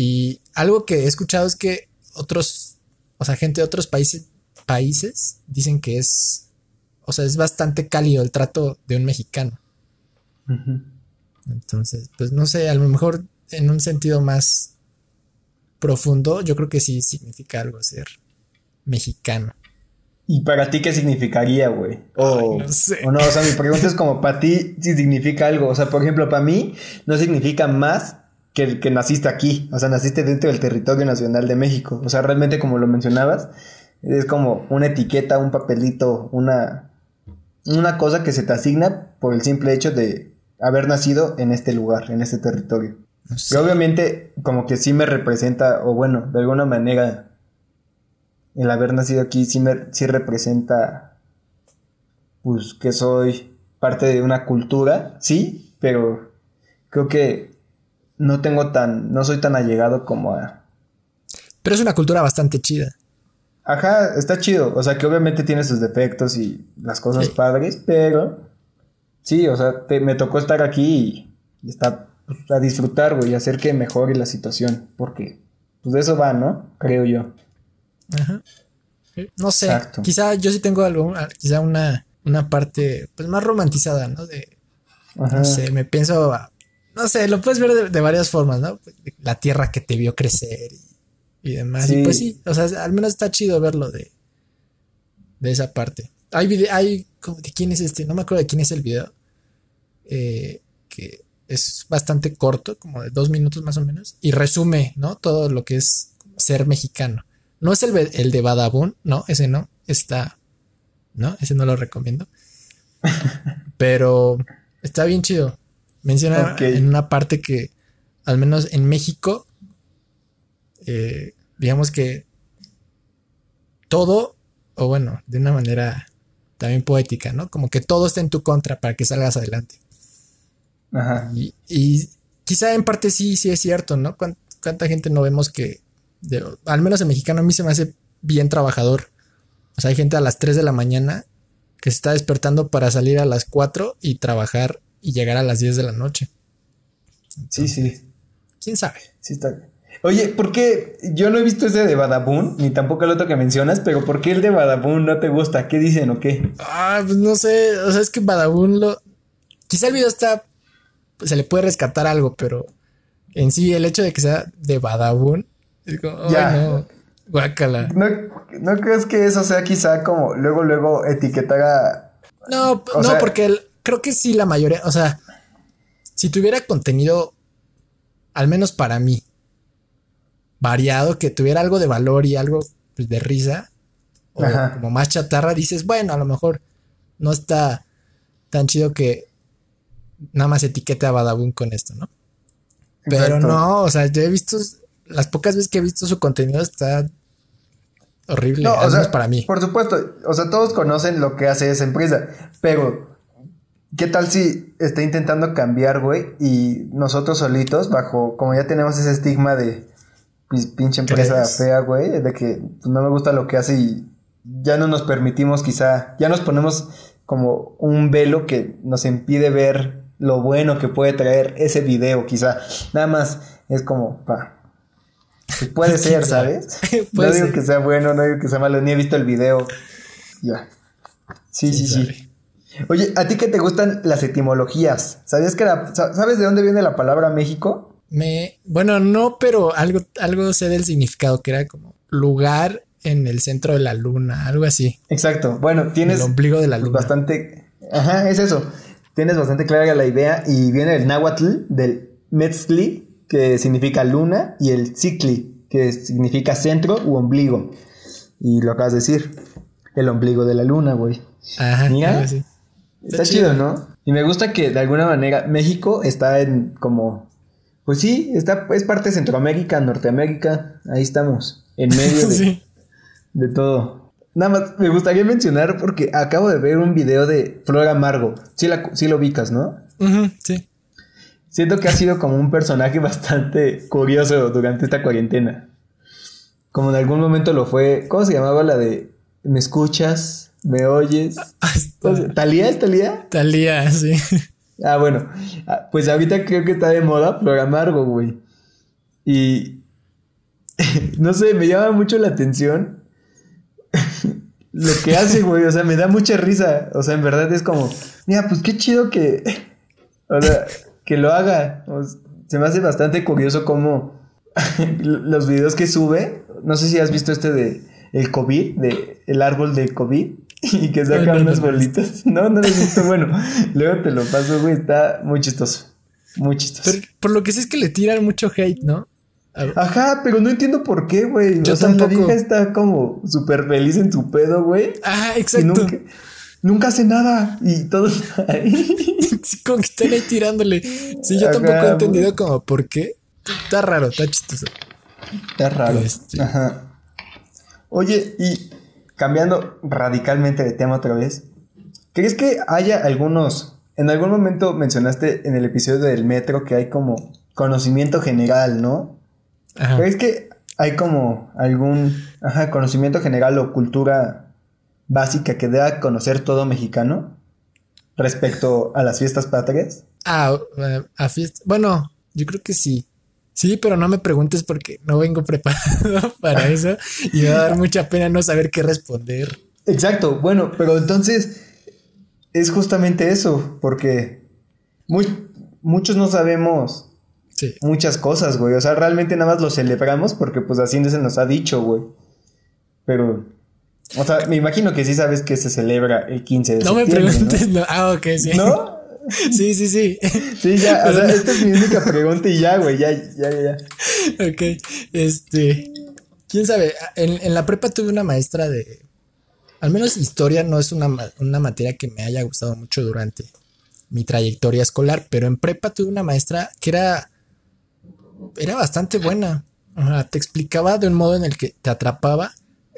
Y algo que he escuchado es que otros, o sea, gente de otros países, países dicen que es o sea, es bastante cálido el trato de un mexicano. Entonces, pues no sé, a lo mejor en un sentido más profundo, yo creo que sí significa algo ser mexicano. ¿Y para ti qué significaría, güey? O, no sé. o no, o sea, mi pregunta es como para ti si significa algo. O sea, por ejemplo, para mí no significa más que que naciste aquí. O sea, naciste dentro del territorio nacional de México. O sea, realmente como lo mencionabas, es como una etiqueta, un papelito, una, una cosa que se te asigna por el simple hecho de haber nacido en este lugar, en este territorio. Y obviamente como que sí me representa, o bueno, de alguna manera, el haber nacido aquí sí, me, sí representa, pues que soy parte de una cultura, sí, pero creo que no tengo tan, no soy tan allegado como a... Pero es una cultura bastante chida. Ajá, está chido. O sea, que obviamente tiene sus defectos y las cosas padres, pero sí, o sea, me tocó estar aquí y, está pues, a disfrutar, güey, y hacer que mejore la situación, porque pues de eso va, ¿no? Creo yo. Ajá. No sé, quizá yo sí tengo algo, quizá una, una parte pues más romantizada, ¿no? De, no sé, me pienso, no sé, lo puedes ver de varias formas, ¿no? La tierra que te vio crecer y y demás. Y pues sí, o sea, al menos está chido verlo de, de esa parte. Hay video, hay, ¿de quién es este? No me acuerdo de quién es el video. Eh, que es bastante corto, como de dos minutos más o menos, y resume, ¿no? Todo lo que es ser mexicano. No es el, el de Badabun, no, ese no, está, ¿no? Ese no lo recomiendo. Pero está bien chido. Menciona en una parte que, al menos en México, eh, digamos que todo, o bueno, de una manera también poética, ¿no? Como que todo está en tu contra para que salgas adelante. Ajá. Y, quizá en parte sí, sí es cierto, ¿no? ¿Cuánta, gente no vemos que, al menos en mexicano, a mí se me hace bien trabajador. O sea, hay gente a las 3 de la mañana que se está despertando para salir a las 4 y trabajar y llegar a las 10 de la noche. sí, sí. ¿Quién sabe? Sí está. Oye, ¿por qué? Yo no he visto ese de Badabun, ni tampoco el otro que mencionas, pero ¿por qué el de Badabun no te gusta? ¿Qué dicen o qué? Ah, pues no sé, o sea, es que Badabun lo... Quizá el video está... se le puede rescatar algo, pero en sí el hecho de que sea de es como, ya. no, guácala. ¿No, ¿No crees que eso sea quizá como luego, luego etiquetar a... No, no, porque creo que sí la mayoría, o sea, si tuviera contenido, al menos para mí, variado, que tuviera algo de valor y algo pues, de risa, o como más chatarra, dices, bueno, a lo mejor no está tan chido que nada más etiquete a Badabun con esto, ¿no? Pero no, o sea, yo he visto, las pocas veces que he visto su contenido está horrible, no, o sea, para mí. Por supuesto, o sea, todos conocen lo que hace esa empresa, pero ¿qué tal si está intentando cambiar, güey? Y nosotros solitos, bajo, como ya tenemos ese estigma de pinche empresa fea, güey, de que no me gusta lo que hace y ya no nos permitimos quizá, ya nos ponemos como un velo que nos impide ver lo bueno que puede traer ese video, quizá. Nada más es como, pa. Pues, puede ser, ¿sabes? no digo que sea bueno, no digo que sea malo, ni he visto el video. Ya. Sí, sí, sí. Oye, ¿a ti qué te gustan las etimologías? ¿Sabías que ¿Sabes de dónde viene la palabra México? Me, bueno, no, pero algo, algo sé del significado, que era como lugar en el centro de la luna, algo así. Exacto. Bueno, tienes. El ombligo de la luna. Bastante. Ajá, es eso. Tienes bastante clara la idea y viene el náhuatl del Metzli, que significa luna, y el Tzikli, que significa centro u ombligo. Y lo acabas de decir. El ombligo de la luna, güey. Ajá. Mira. Está, chido, ¿no? Y me gusta que de alguna manera México está en como pues sí, está, es parte de Centroamérica, Norteamérica, ahí estamos, en medio de, de todo. Nada más, me gustaría mencionar porque acabo de ver un video de Flor Amargo. Sí, la, sí lo ubicas, ¿no? sí. Siento que ha sido como un personaje bastante curioso durante esta cuarentena. Como en algún momento lo fue. ¿Cómo se llamaba la de ¿Me escuchas? ¿Me oyes? ¿Talía es Talía? Talía, sí. Ah, bueno. Ah, pues ahorita creo que está de moda Flor Amargo, güey. Y. no sé, me llama mucho la atención. lo que hace, güey. O sea, me da mucha risa. O sea, en verdad es como. Mira, pues qué chido que. o sea, que lo haga. se me hace bastante curioso cómo. los videos que sube. No sé si has visto este de. El COVID, de el árbol del COVID. Y que saca unas bolitas. No, no necesito. Bueno, luego te lo paso, güey. Está muy chistoso. Muy chistoso. Pero por lo que sé es que le tiran mucho hate, ¿no? Ajá, pero no entiendo por qué, güey. o sea, la vieja está como súper feliz en su pedo, güey. Ah, exacto. Nunca, hace nada y todo está ahí. sí, como que están ahí tirándole. Sí, yo tampoco he entendido como por qué. Está raro, está chistoso. Está raro. Este. Ajá. Oye, y cambiando radicalmente de tema otra vez, ¿crees que haya algunos, en algún momento mencionaste en el episodio del metro que hay como conocimiento general, ¿no? ¿Crees que hay como algún conocimiento general o cultura básica que deba conocer todo mexicano respecto a las fiestas patrias? Ah, eh, a fiestas. Bueno, yo creo que sí. Sí, pero no me preguntes porque no vengo preparado para eso y va a dar mucha pena no saber qué responder. Exacto, bueno, pero entonces es justamente eso, porque muchos no sabemos muchas cosas, güey. O sea, realmente nada más lo celebramos porque pues así se nos ha dicho, güey. Pero O sea, me imagino que sí sabes que se celebra el 15 de No me preguntes, ¿no? no. Ah, ok, sí. ¿No? Sí, sí, sí. Sí, ya, o sea, esta es mi única pregunta y ya, güey, ya, ya, ya. ya. Ok, este, quién sabe, en, en la prepa tuve una maestra de, al menos historia no es una, una materia que me haya gustado mucho durante mi trayectoria escolar, pero en prepa tuve una maestra que era, era bastante buena, Ajá, te explicaba de un modo en el que te atrapaba,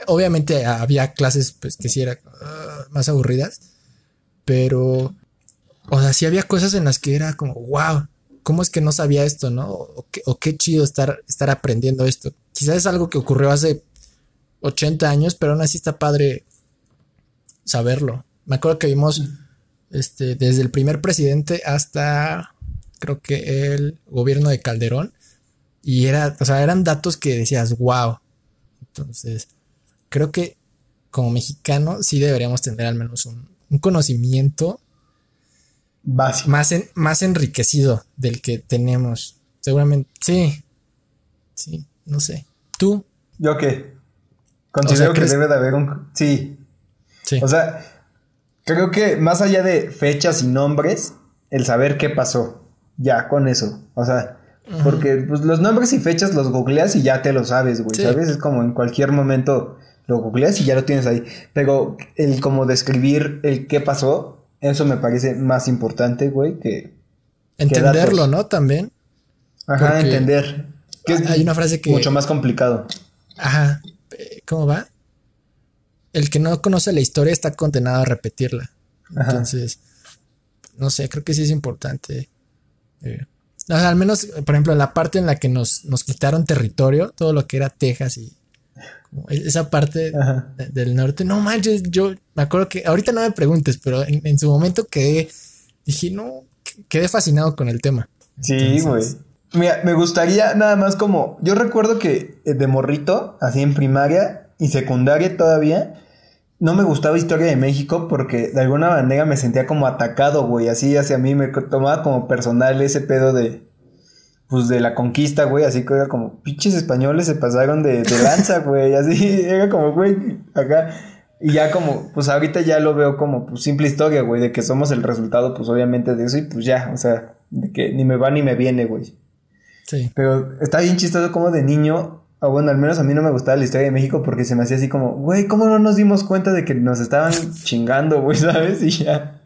obviamente había clases pues que sí eran ah, más aburridas, pero, o sea, sí había cosas en las que era como, wow, ¿cómo es que no sabía esto, no? O, qué, o qué chido estar, estar aprendiendo esto. Quizás es algo que ocurrió hace 80 años, pero aún así está padre saberlo. Me acuerdo que vimos este, desde el primer presidente hasta creo que el gobierno de Calderón. Y era, o sea, eran datos que decías, wow. Entonces, creo que como mexicano sí deberíamos tener al menos un, un conocimiento Básico. más, en- más enriquecido del que tenemos. Seguramente, sí. Sí, no sé. ¿Tú? ¿Yo qué? Considero O sea, que ¿crees- debe de haber un... Sí, Sí. o sea, creo que más allá de fechas y nombres, el saber qué pasó, ya, con eso. O sea, porque pues, los nombres y fechas los googleas y ya te lo sabes, güey, Sí. ¿sabes? Es como en cualquier momento lo googleas y ya lo tienes ahí. Pero el como describir el qué pasó, eso me parece más importante, güey, que... Entenderlo. ¿no? También. Ajá, Porque entender. Que es hay una frase que- Mucho más complicado. Ajá. ¿Cómo va? El que no conoce la historia está condenado a repetirla. Ajá. Entonces, no sé, creo que sí es importante. eh, al menos, por ejemplo, en la parte en la que nos, nos quitaron territorio, todo lo que era Texas y como e- esa parte Ajá. del norte, no manches, yo me acuerdo que, ahorita no me preguntes, pero en, en su momento quedé, dije, no, que- quedé fascinado con el tema. Sí, güey. Mira, me gustaría nada más como. Yo recuerdo que eh, de morrito, así en primaria y secundaria todavía, no me gustaba Historia de México porque de alguna manera me sentía como atacado, güey. Así hacia mí me tomaba como personal ese pedo de. Pues de la conquista, güey. Así que era como, pinches españoles se pasaron de, de lanza, güey. Así era como, güey, acá. Y ya como, pues ahorita ya lo veo como, pues simple historia, güey, de que somos el resultado, pues obviamente de eso y pues ya, o sea, de que ni me va ni me viene, güey. Sí. Pero está bien chistoso como de niño, o bueno, al menos a mí no me gustaba la historia de México porque se me hacía así como, güey, ¿cómo no nos dimos cuenta de que nos estaban chingando, güey, sabes? Y ya.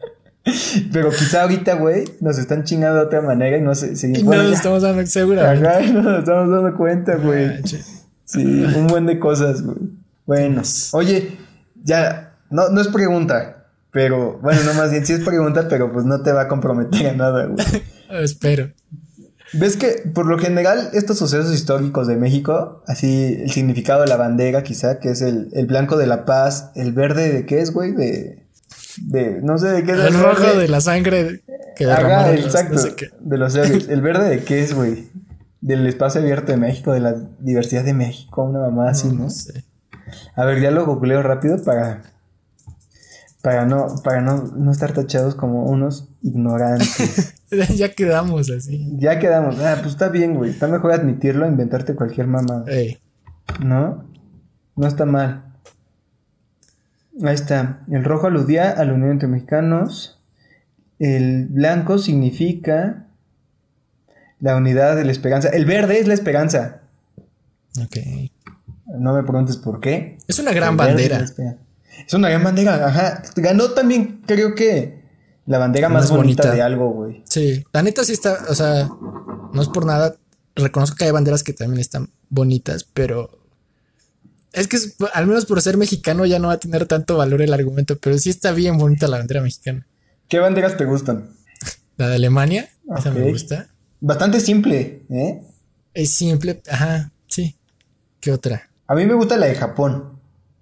Pero quizá ahorita, güey, nos están chingando de otra manera y no sé, Y bueno, no nos estamos dando seguramente. Ajá, no nos estamos dando cuenta, güey. Manches. Sí, un buen de cosas, güey. Bueno, oye, ya, no, no es pregunta, pero, bueno, no más bien sí es pregunta, pero pues no te va a comprometer a nada, güey. Espero. ¿Ves que por lo general estos sucesos históricos de México, así el significado de la bandera quizá, que es el, el blanco de la paz, el verde de qué es, güey? De, de, no sé de qué es. El rojo verde. de la sangre que Ajá, los- exacto, no sé qué. de los héroes. ¿El verde de qué es, güey? Del espacio abierto de México, de la diversidad de México, una mamá así, ¿no? No sé. A ver, ya lo googleo rápido para. Para no, para no, no estar tachados como unos ignorantes. ya quedamos así. ya quedamos. Ah, pues está bien, güey. Está mejor admitirlo inventarte cualquier mamá. Ey, ¿No? No está mal. Ahí está. El rojo aludía a la unión entre mexicanos. El blanco significa la unidad de la esperanza. El verde es la esperanza. ok. No me preguntes por qué. Es una gran El es bandera. Es una gran bandera, ajá. Ganó también, creo que, la bandera más, Más bonita, bonita. de algo, güey. Sí, la neta sí está, o sea, no es por nada. Reconozco que hay banderas que también están bonitas, pero es que es- al menos por ser mexicano ya no va a tener tanto valor el argumento, pero sí está bien bonita la bandera mexicana. ¿Qué banderas te gustan? La de Alemania, esa me gusta. Bastante simple, ¿eh? Es simple, ajá, sí. ¿Qué otra? A mí me gusta la de Japón.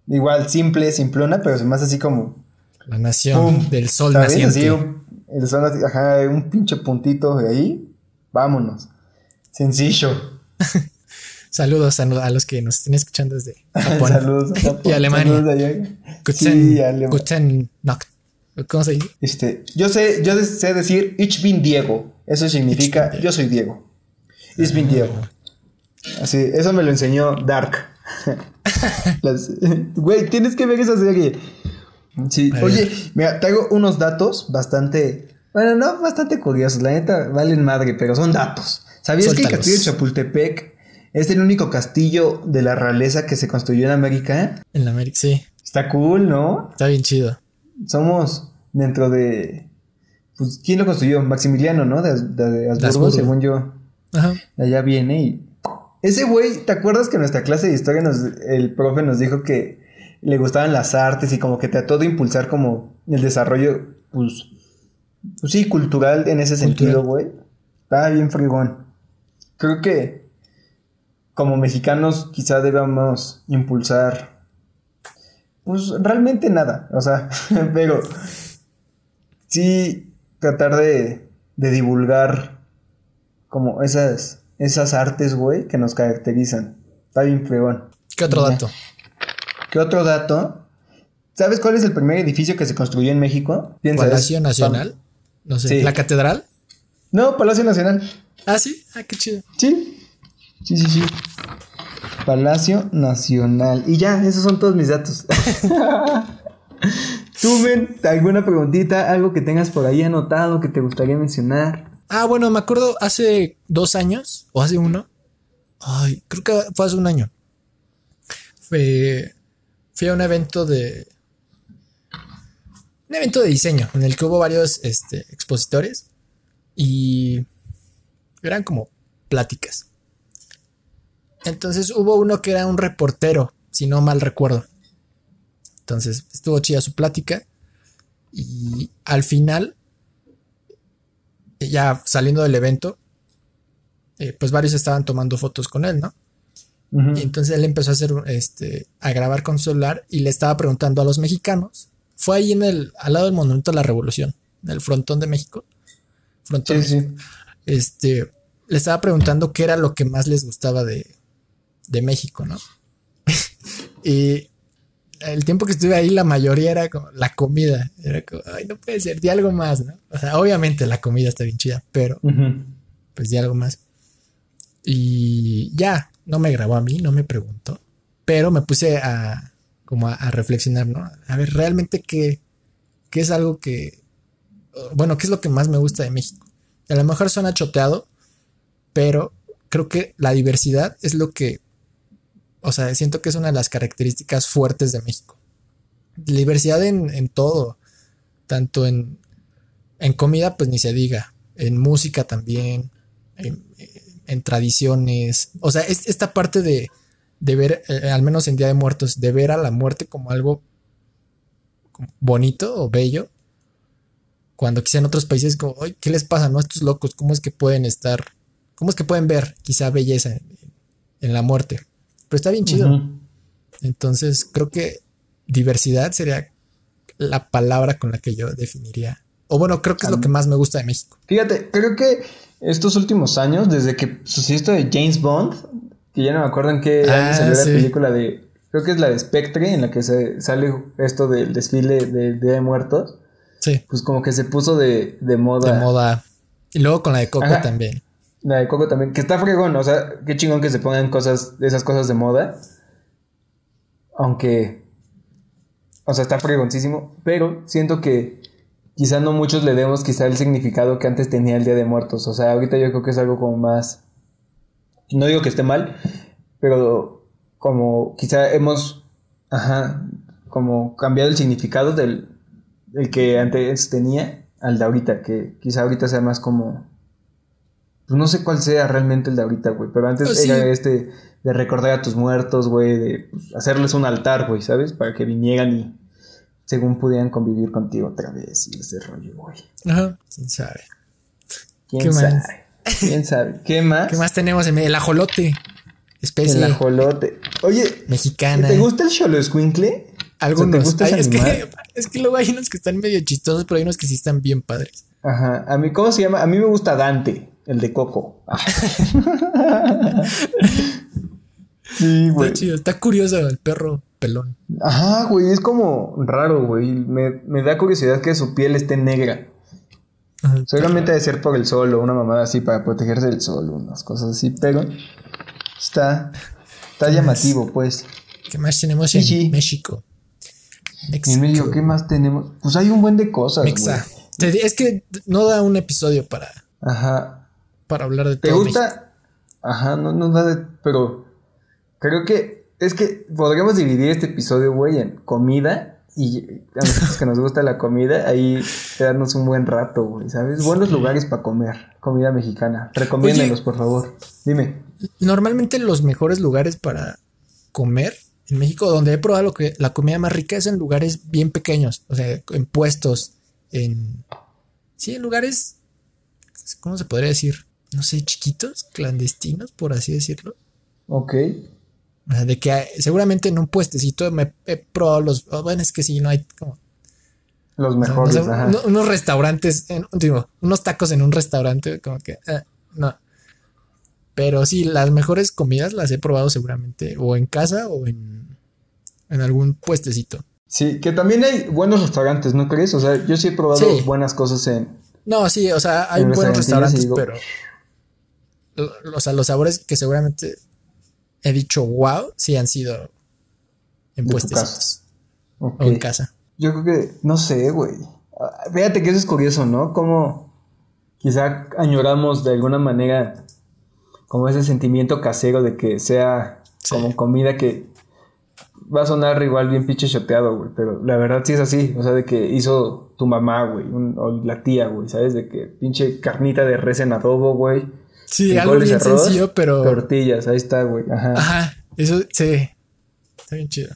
Igual, simple, simplona, pero se me hace así como. La nación ¡pum! del sol naciente. Así, el sol ajá, un pinche puntito de ahí. Vámonos. Sencillo. Saludos a, a los que nos estén escuchando desde Japón. Saludos a Japón. y Alemania. Saludos allá. Guten, Sí, Alema- guten Nacht. ¿Cómo se dice? Este, yo sé, yo sé decir Ich bin Diego. Eso significa bin yo soy Diego. Ich bin Diego. Así, eso me lo enseñó Dark. Güey, tienes que ver esa serie. Sí, oye, mira, traigo unos datos bastante. Bueno, no, bastante curiosos. La neta, valen madre, pero son datos. ¿Sabías que el castillo de Chapultepec es el único castillo de la realeza que se construyó en América? En América, sí. Está cool, ¿no? Está bien chido. Somos dentro de. Pues, ¿quién lo construyó? Maximiliano, ¿no? De, de, según yo. Ajá. Allá viene y. Ese güey, ¿te acuerdas que en nuestra clase de historia nos, el profe nos dijo que le gustaban las artes y como que trató de impulsar como el desarrollo, pues, pues sí, cultural en ese sentido, güey? Estaba bien frigón. Creo que como mexicanos quizá debamos impulsar, pues realmente nada, o sea, pero sí tratar de, de divulgar como esas, esas artes, güey, que nos caracterizan. Está bien fregón. ¿Qué otro dato? ¿Qué otro dato? ¿Sabes cuál es el primer edificio que se construyó en México? Palacio Nacional. No sé. ¿La catedral? No, Palacio Nacional. Ah, sí. Ah, qué chido. Sí. Sí, sí, sí. Palacio Nacional. Y ya, esos son todos mis datos. Tú, men, ¿alguna preguntita? ¿Algo que tengas por ahí anotado que te gustaría mencionar? Ah, bueno, me acuerdo hace dos años, o hace uno. Ay, creo que fue hace un año. Fue, fui a un evento de. Un evento de diseño en el que hubo varios este, expositores y eran como pláticas. Entonces hubo uno que era un reportero, si no mal recuerdo. Entonces estuvo chida su plática. Y al final, ya saliendo del evento, eh, pues varios estaban tomando fotos con él, ¿no? Y entonces él empezó a hacer, este, a grabar con su celular y le estaba preguntando a los mexicanos. Fue ahí en el, al lado del Monumento a la Revolución, en el frontón de México. Frontón sí, Este, le estaba preguntando qué era lo que más les gustaba de, de México, ¿no? y el tiempo que estuve ahí, la mayoría era como la comida. Era como, ay, no puede ser, di algo más, ¿no? O sea, obviamente la comida está bien chida, pero pues di algo más. Y ya, no me grabó a mí, no me preguntó, pero me puse a como a, reflexionar, ¿no? A ver, realmente qué, qué es algo que, bueno, qué es lo que más me gusta de México. A lo mejor suena choteado, pero creo que la diversidad es lo que o sea, siento que es una de las características fuertes de México. Diversidad en, todo, tanto en, comida, pues ni se diga, en música también, en, tradiciones. O sea, esta parte de, ver, eh, al menos en Día de Muertos, de ver a la muerte como algo bonito o bello, cuando quizá en otros países como, ¿qué les pasa, no? Estos locos, ¿cómo es que pueden estar, cómo es que pueden ver quizá belleza en la muerte? Pero está bien chido. Entonces, creo que diversidad sería la palabra con la que yo definiría. O bueno, creo que es lo que más me gusta de México. Fíjate, creo que estos últimos años, desde que sucedió esto de James Bond, que ya no me acuerdo en qué año ah, salió la película de. Creo que es la de Spectre, en la que se sale esto del desfile de Día de Muertos. Sí. Pues como que se puso de, de moda. De moda. Y luego con la de Coco también. La de Coco también, que está fregón, o sea, qué chingón que se pongan cosas, esas cosas de moda. Aunque, o sea, está fregoncísimo, pero siento que quizá no muchos le demos quizá el significado que antes tenía el Día de Muertos. O sea, ahorita yo creo que es algo como más, no digo que esté mal, pero como quizá hemos, ajá, como cambiado el significado del el que antes tenía al de ahorita, que quizá ahorita sea más como pues no sé cuál sea realmente el de ahorita, güey. Pero antes pues era este de recordar a tus muertos, güey. De pues, hacerles un altar, güey, ¿sabes? Para que vinieran y según pudieran convivir contigo otra vez y ese rollo, güey. Ajá. ¿Quién sabe? ¿Quién sabe? ¿Quién sabe? ¿Qué más? ¿Qué más tenemos en El ajolote. Especie. El ajolote. Oye. Mexicana. ¿Te gusta el cholo escuincle? Algunos. es, que, es que luego hay unos que están medio chistosos, pero hay unos que sí están bien padres. Ajá. A mí, ¿cómo se llama? A mí me gusta Dante. El de Coco. sí, güey. Está chido, está curioso el perro pelón. Ajá, güey, es como raro, güey. Me, me da curiosidad que su piel esté negra. Seguramente debe ser por el sol o una mamada así para protegerse del sol, unas cosas así, pero está, Está llamativo, pues. ¿Qué más tenemos en Sí, sí. México? En medio, ¿qué más tenemos? Pues hay un buen de cosas, güey. Mexa. Es que no da un episodio para, Ajá. Para hablar de ¿Te todo gusta? México. Ajá, no, no da de... Pero creo que es que podríamos dividir este episodio, güey, en comida y a nosotros que nos gusta la comida, ahí quedarnos un buen rato, güey, ¿sabes? Buenos lugares para comer, comida mexicana. Recomiéndanos, por favor. Dime. Normalmente los mejores lugares para comer en México, donde he probado lo que, la comida más rica es en lugares bien pequeños, o sea, en puestos, en... Sí, en lugares, ¿cómo se podría decir? No sé, chiquitos, clandestinos, por así decirlo. Ok. O sea, de que seguramente en un puestecito me he probado los... oh, bueno, es que sí, no hay como... Los mejores, uno- unos restaurantes, en- digo, unos tacos en un restaurante, como que... eh, no. Pero sí, las mejores comidas las he probado seguramente o en casa o en, en algún puestecito. Sí, que también hay buenos restaurantes, ¿no crees? O sea, yo sí he probado Sí. buenas cosas en... No, sí, o sea, hay En buenos restaurantes, digo- pero... O sea, los sabores que seguramente he dicho wow, sí han sido en puestecitos o en casa. Yo creo que, no sé, güey. Ah, Fíjate que eso es curioso, ¿no? Como quizá añoramos de alguna manera como ese sentimiento casero de que sea Sí. como comida que va a sonar igual bien pinche choteado, güey. Pero la verdad sí es así. O sea, de que hizo tu mamá, güey. O la tía, güey. ¿Sabes? De que pinche carnita de res en adobo, güey. Sí, algo bien arroz, sencillo, pero... Tortillas, ahí está, güey. Ajá. Ajá, eso sí. Está bien chido.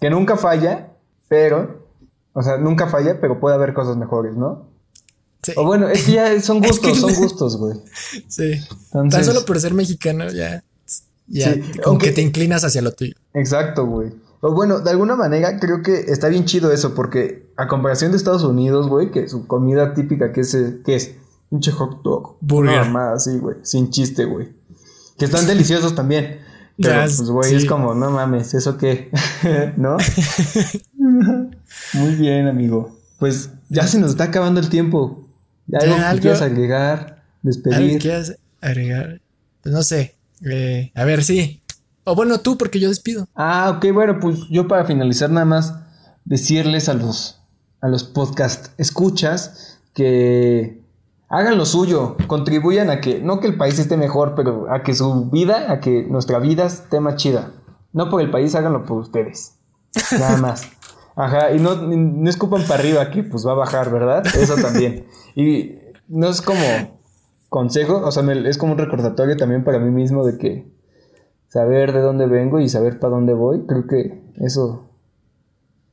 Que nunca falla, pero... O sea, nunca falla, pero puede haber cosas mejores, ¿no? Sí, O bueno, es que ya son Es gustos, son gustos, güey. sí. Entonces- Tan solo por ser mexicano ya... Ya, Sí, como aunque- que te inclinas hacia lo tuyo. Exacto, güey. O bueno, de alguna manera creo que está bien chido eso, porque a comparación de Estados Unidos, güey, que su comida típica, que es, que es? Pinche hot dog. Burger. Mamada así, güey. Sin chiste, güey. Que están deliciosos también. Pero, Ya, pues, güey, sí. es como, no mames, ¿eso qué? ¿No? Muy bien, amigo. Pues ya se nos está acabando el tiempo. ¿Algo que algo- quieras agregar? ¿Algo Despedir. que quieras agregar? Pues no sé. eh, a ver, sí. O bueno, tú, porque yo despido. Ah, ok, bueno, pues yo para finalizar nada más decirles a los, a los podcast escuchas que hagan lo suyo, contribuyan a que, no que el país esté mejor, pero a que su vida, a que nuestra vida esté más chida. No por el país, háganlo por ustedes. Nada más. Ajá, y no, no escupan para arriba que pues va a bajar, ¿verdad? Eso también. Y no es como consejo, o sea, me- es como un recordatorio también para mí mismo de que saber de dónde vengo y saber para dónde voy, creo que eso.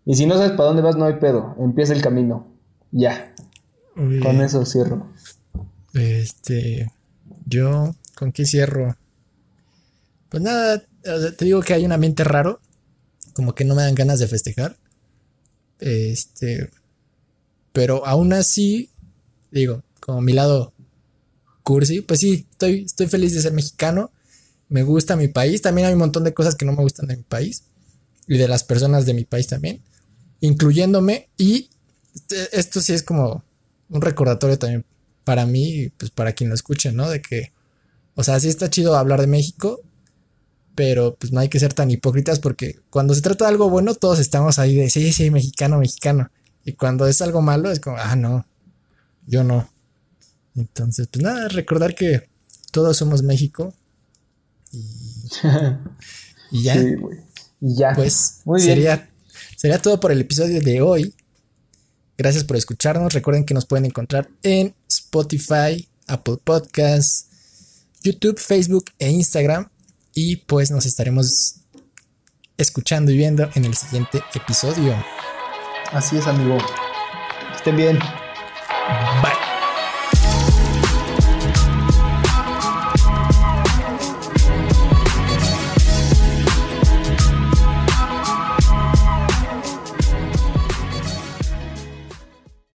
Y si no sabes para dónde vas, no hay pedo. Empieza el camino. Ya. Con eso cierro. Este, yo, ¿con qué cierro? Pues nada, te digo que hay un ambiente raro, como que no me dan ganas de festejar. Este, pero aún así, digo, como mi lado cursi, pues sí, estoy, estoy feliz de ser mexicano, me gusta mi país, también hay un montón de cosas que no me gustan de mi país y de las personas de mi país también, incluyéndome y este- esto sí es como un recordatorio también para mí pues para quien lo escuche, ¿no? De que, o sea, sí está chido hablar de México, pero pues no hay que ser tan hipócritas porque cuando se trata de algo bueno, todos estamos ahí de, sí, sí, mexicano, mexicano. Y cuando es algo malo, es como, ah, no, yo no. Entonces, pues nada, recordar que todos somos México y, y ya, Sí. Y ya. pues Muy bien. sería, sería todo por el episodio de hoy. Gracias por escucharnos. Recuerden que nos pueden encontrar en Spotify, Apple Podcasts, YouTube, Facebook e Instagram. Y pues nos estaremos escuchando y viendo en el siguiente episodio. Así es, amigo. Estén bien. Bye.